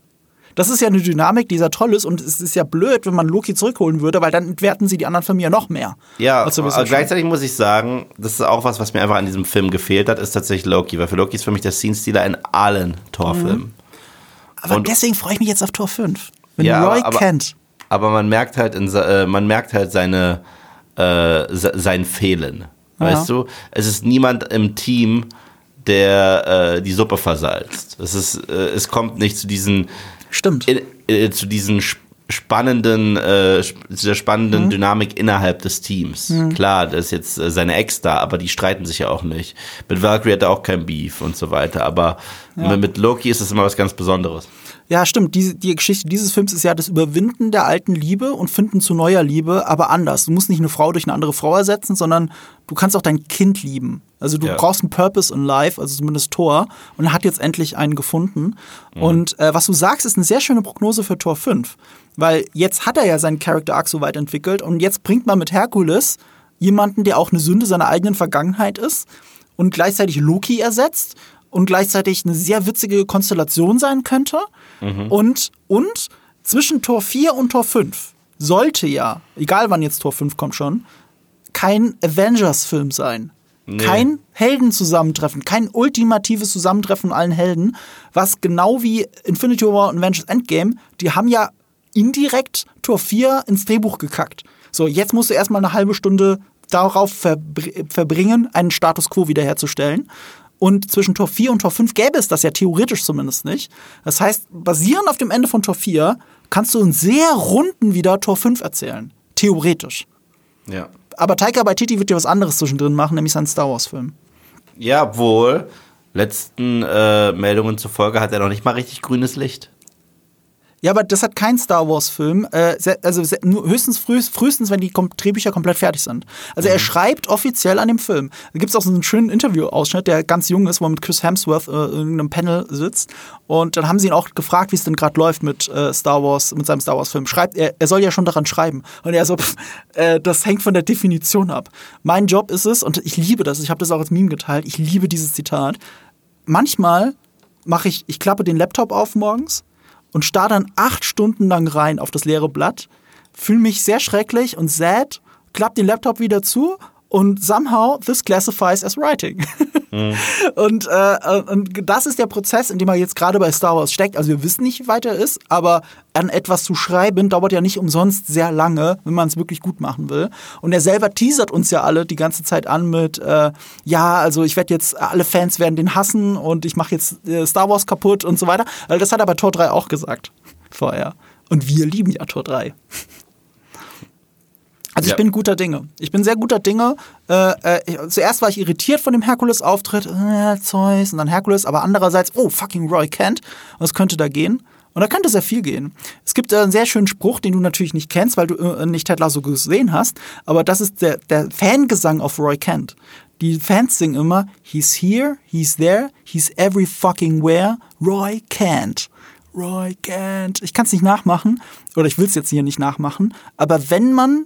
Das ist ja eine Dynamik, die sehr toll ist und es ist ja blöd, wenn man Loki zurückholen würde, weil dann entwerten sie die anderen ja noch mehr. Ja, Als sowieso aber schon. gleichzeitig muss ich sagen, das ist auch was, was mir einfach an diesem Film gefehlt hat, ist tatsächlich Loki, weil für Loki ist für mich der Scene-Stealer in allen Torfilmen. Aber Und- deswegen freue ich mich jetzt auf Tor 5. Wenn Ja, Roy aber- kennt. Aber man merkt halt, in, äh, man merkt halt seine, äh, se- sein Fehlen. Weißt du? Es ist niemand im Team, der äh, die Suppe versalzt. Es ist, äh, es kommt nicht zu diesen, Stimmt. in, äh, zu diesen sp- spannenden, äh, der spannenden Dynamik innerhalb des Teams. Klar, das ist jetzt äh, seine Ex da, aber die streiten sich ja auch nicht. Mit Valkyrie hat er auch kein Beef und so weiter. Aber mit, mit Loki ist es immer was ganz Besonderes. Ja, stimmt. Die, die Geschichte dieses Films ist ja das Überwinden der alten Liebe und Finden zu neuer Liebe, aber anders. Du musst nicht eine Frau durch eine andere Frau ersetzen, sondern du kannst auch dein Kind lieben. Also du Ja. brauchst einen Purpose in Life, also zumindest Thor, und er hat jetzt endlich einen gefunden. Mhm. Und äh, was du sagst, ist eine sehr schöne Prognose für Tor 5. Weil jetzt hat er ja seinen Character Arc so weit entwickelt und jetzt bringt man mit Herkules jemanden, der auch eine Sünde seiner eigenen Vergangenheit ist und gleichzeitig Loki ersetzt und gleichzeitig eine sehr witzige Konstellation sein könnte. Und, und zwischen Tor 4 und Tor 5 sollte ja, egal wann jetzt Tor 5 kommt schon, kein Avengers-Film sein. Nee. Kein Heldenzusammentreffen, kein ultimatives Zusammentreffen von allen Helden, was genau wie Infinity War und Avengers Endgame, die haben ja indirekt Tor 4 ins Drehbuch gekackt. So, jetzt musst du erstmal eine halbe Stunde darauf verbr verbringen, einen Status quo wiederherzustellen. Und zwischen Tor 4 und Tor 5 gäbe es das ja theoretisch zumindest nicht. Das heißt, basierend auf dem Ende von Tor 4 kannst du in sehr runden wieder Tor 5 erzählen. Theoretisch. Ja. Aber Taika Waititi wird ja was anderes zwischendrin machen, nämlich seinen Star Wars-Film. Ja, obwohl, letzten äh, Meldungen zufolge hat er noch nicht mal richtig grünes Licht. Ja, aber das hat kein Star Wars-Film. Äh, also höchstens frühest, frühestens, wenn die Drehbücher komplett fertig sind. Also er schreibt offiziell an dem Film. Da gibt es auch so einen schönen Interview-Ausschnitt, der ganz jung ist, wo er mit Chris Hemsworth äh, in irgendeinem Panel sitzt. Und dann haben sie ihn auch gefragt, wie es denn gerade läuft mit äh, Star Wars, mit seinem Star Wars-Film. Schreibt, er, er soll ja schon daran schreiben. Und er so, pff, äh, das hängt von der Definition ab. Mein Job ist es, und ich liebe das, ich habe das auch als Meme geteilt, ich liebe dieses Zitat. Manchmal mache ich, ich klappe den Laptop auf morgens und starr dann acht Stunden lang rein auf das leere Blatt, fühle mich sehr schrecklich und sad, klapp den Laptop wieder zu und somehow this classifies as writing. und, äh, und das ist der Prozess, in dem er jetzt gerade bei Star Wars steckt. Also wir wissen nicht, wie weit er ist, aber an etwas zu schreiben dauert ja nicht umsonst sehr lange, wenn man es wirklich gut machen will. Und er selber teasert uns ja alle die ganze Zeit an mit, äh, ja, also ich werde jetzt, alle Fans werden den hassen und ich mache jetzt äh, Star Wars kaputt und so weiter. Also das hat er bei Tor 3 auch gesagt vorher. Und wir lieben ja Tor 3. Also ich Ja. bin guter Dinge. Ich bin sehr guter Dinge. Äh, äh, ich- zuerst war ich irritiert von dem Herkules-Auftritt, äh, Zeus und dann Herkules, aber andererseits, oh, fucking Roy Kent, was könnte da gehen? Und da könnte sehr viel gehen. Es gibt äh, einen sehr schönen Spruch, den du natürlich nicht kennst, weil du äh, nicht Ted Lasso gesehen hast, aber das ist der, der Fangesang auf Roy Kent. Die Fans singen immer, he's here, he's there, he's every fucking where, Roy Kent. Roy Kent. Ich kann es nicht nachmachen, oder ich will es jetzt hier nicht nachmachen, aber wenn man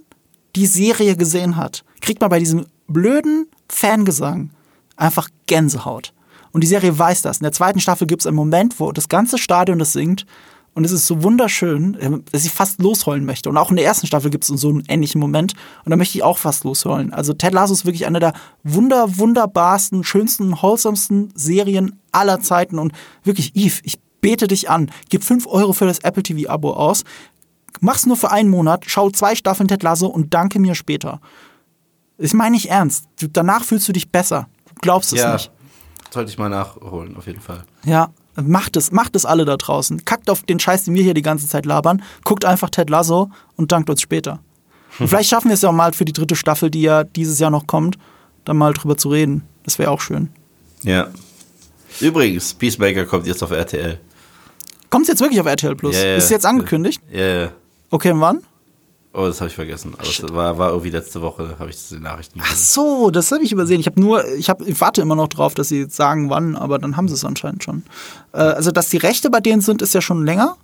die Serie gesehen hat, kriegt man bei diesem blöden Fangesang einfach Gänsehaut. Und die Serie weiß das. In der zweiten Staffel gibt es einen Moment, wo das ganze Stadion das singt. Und es ist so wunderschön, äh, dass ich fast losheulen möchte. Und auch in der ersten Staffel gibt es so einen ähnlichen Moment. Und da möchte ich auch fast losheulen. Also Ted Lasso ist wirklich eine der wunder, wunderbarsten, schönsten, wholesomesten Serien aller Zeiten. Und wirklich, Eve, ich bete dich an. Gib 5 Euro für das Apple TV-Abo aus. Mach's nur für einen Monat, schau zwei Staffeln Ted Lasso und danke mir später. Ich meine nicht ernst. Du, danach fühlst du dich besser. Du glaubst es Ja, nicht. sollte ich mal nachholen, auf jeden Fall. Ja, macht es, macht es alle da draußen. Kackt auf den Scheiß, den wir hier die ganze Zeit labern. Guckt einfach Ted Lasso und dankt uns später. Und vielleicht schaffen wir es ja mal für die dritte Staffel, die ja dieses Jahr noch kommt, dann mal drüber zu reden. Das wäre auch schön. Ja. Übrigens, Peacemaker kommt jetzt auf RTL. Kommt jetzt wirklich auf RTL Plus? Ja, ja. Ist es jetzt angekündigt? Ja, ja. Okay, und wann? Oh, das habe ich vergessen. Aber das war, war irgendwie letzte Woche, habe ich das in den Nachrichten Ach gesehen. so, das habe ich übersehen. Ich habe nur, ich, hab, ich warte immer noch drauf, dass sie sagen, wann, aber dann haben sie es anscheinend schon. Äh, also, dass die Rechte bei denen sind, ist ja schon länger.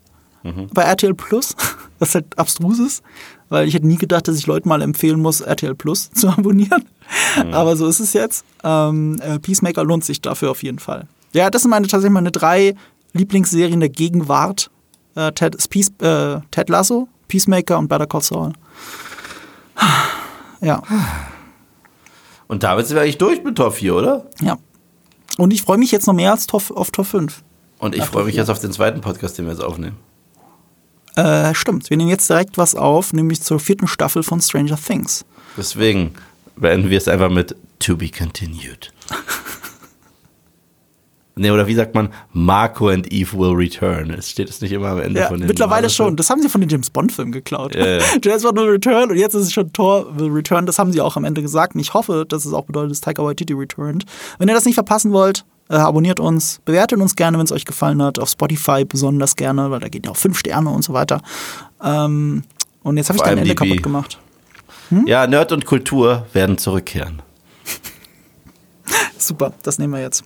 Bei RTL Plus, was halt abstrus ist, weil ich hätte nie gedacht, dass ich Leuten mal empfehlen muss, RTL Plus zu abonnieren. Aber so ist es jetzt. Ähm, äh, Peacemaker lohnt sich dafür auf jeden Fall. Ja, das sind meine tatsächlich meine drei Lieblingsserien der Gegenwart. Äh, Ted, Peace, äh, Ted Lasso, Peacemaker und Better Call Saul. Ja. Und damit sind wir eigentlich durch mit Top 4, oder? Ja. Und ich freue mich jetzt noch mehr als Top, auf Top 5. Und ich freue mich 4. jetzt auf den zweiten Podcast, den wir jetzt aufnehmen. Äh, stimmt. Wir nehmen jetzt direkt was auf, nämlich zur vierten Staffel von Stranger Things. Deswegen beenden wir es einfach mit To be continued. Nee, oder wie sagt man, Marco and Eve will return. Es steht es nicht immer am Ende ja, von den Mittlerweile Marvel schon. Das haben sie von den James Bond-Filmen geklaut. Yeah. James Bond will return und jetzt ist es schon Thor will return. Das haben sie auch am Ende gesagt. Und ich hoffe, dass es auch bedeutet, dass Taika Waititi returned. Wenn ihr das nicht verpassen wollt, äh, abonniert uns, bewertet uns gerne, wenn es euch gefallen hat. Auf Spotify besonders gerne, weil da geht ja auch fünf Sterne und so weiter. Ähm, und jetzt habe ich dein Ende kaputt gemacht. Hm? Ja, Nerd und Kultur werden zurückkehren. Super, das nehmen wir jetzt.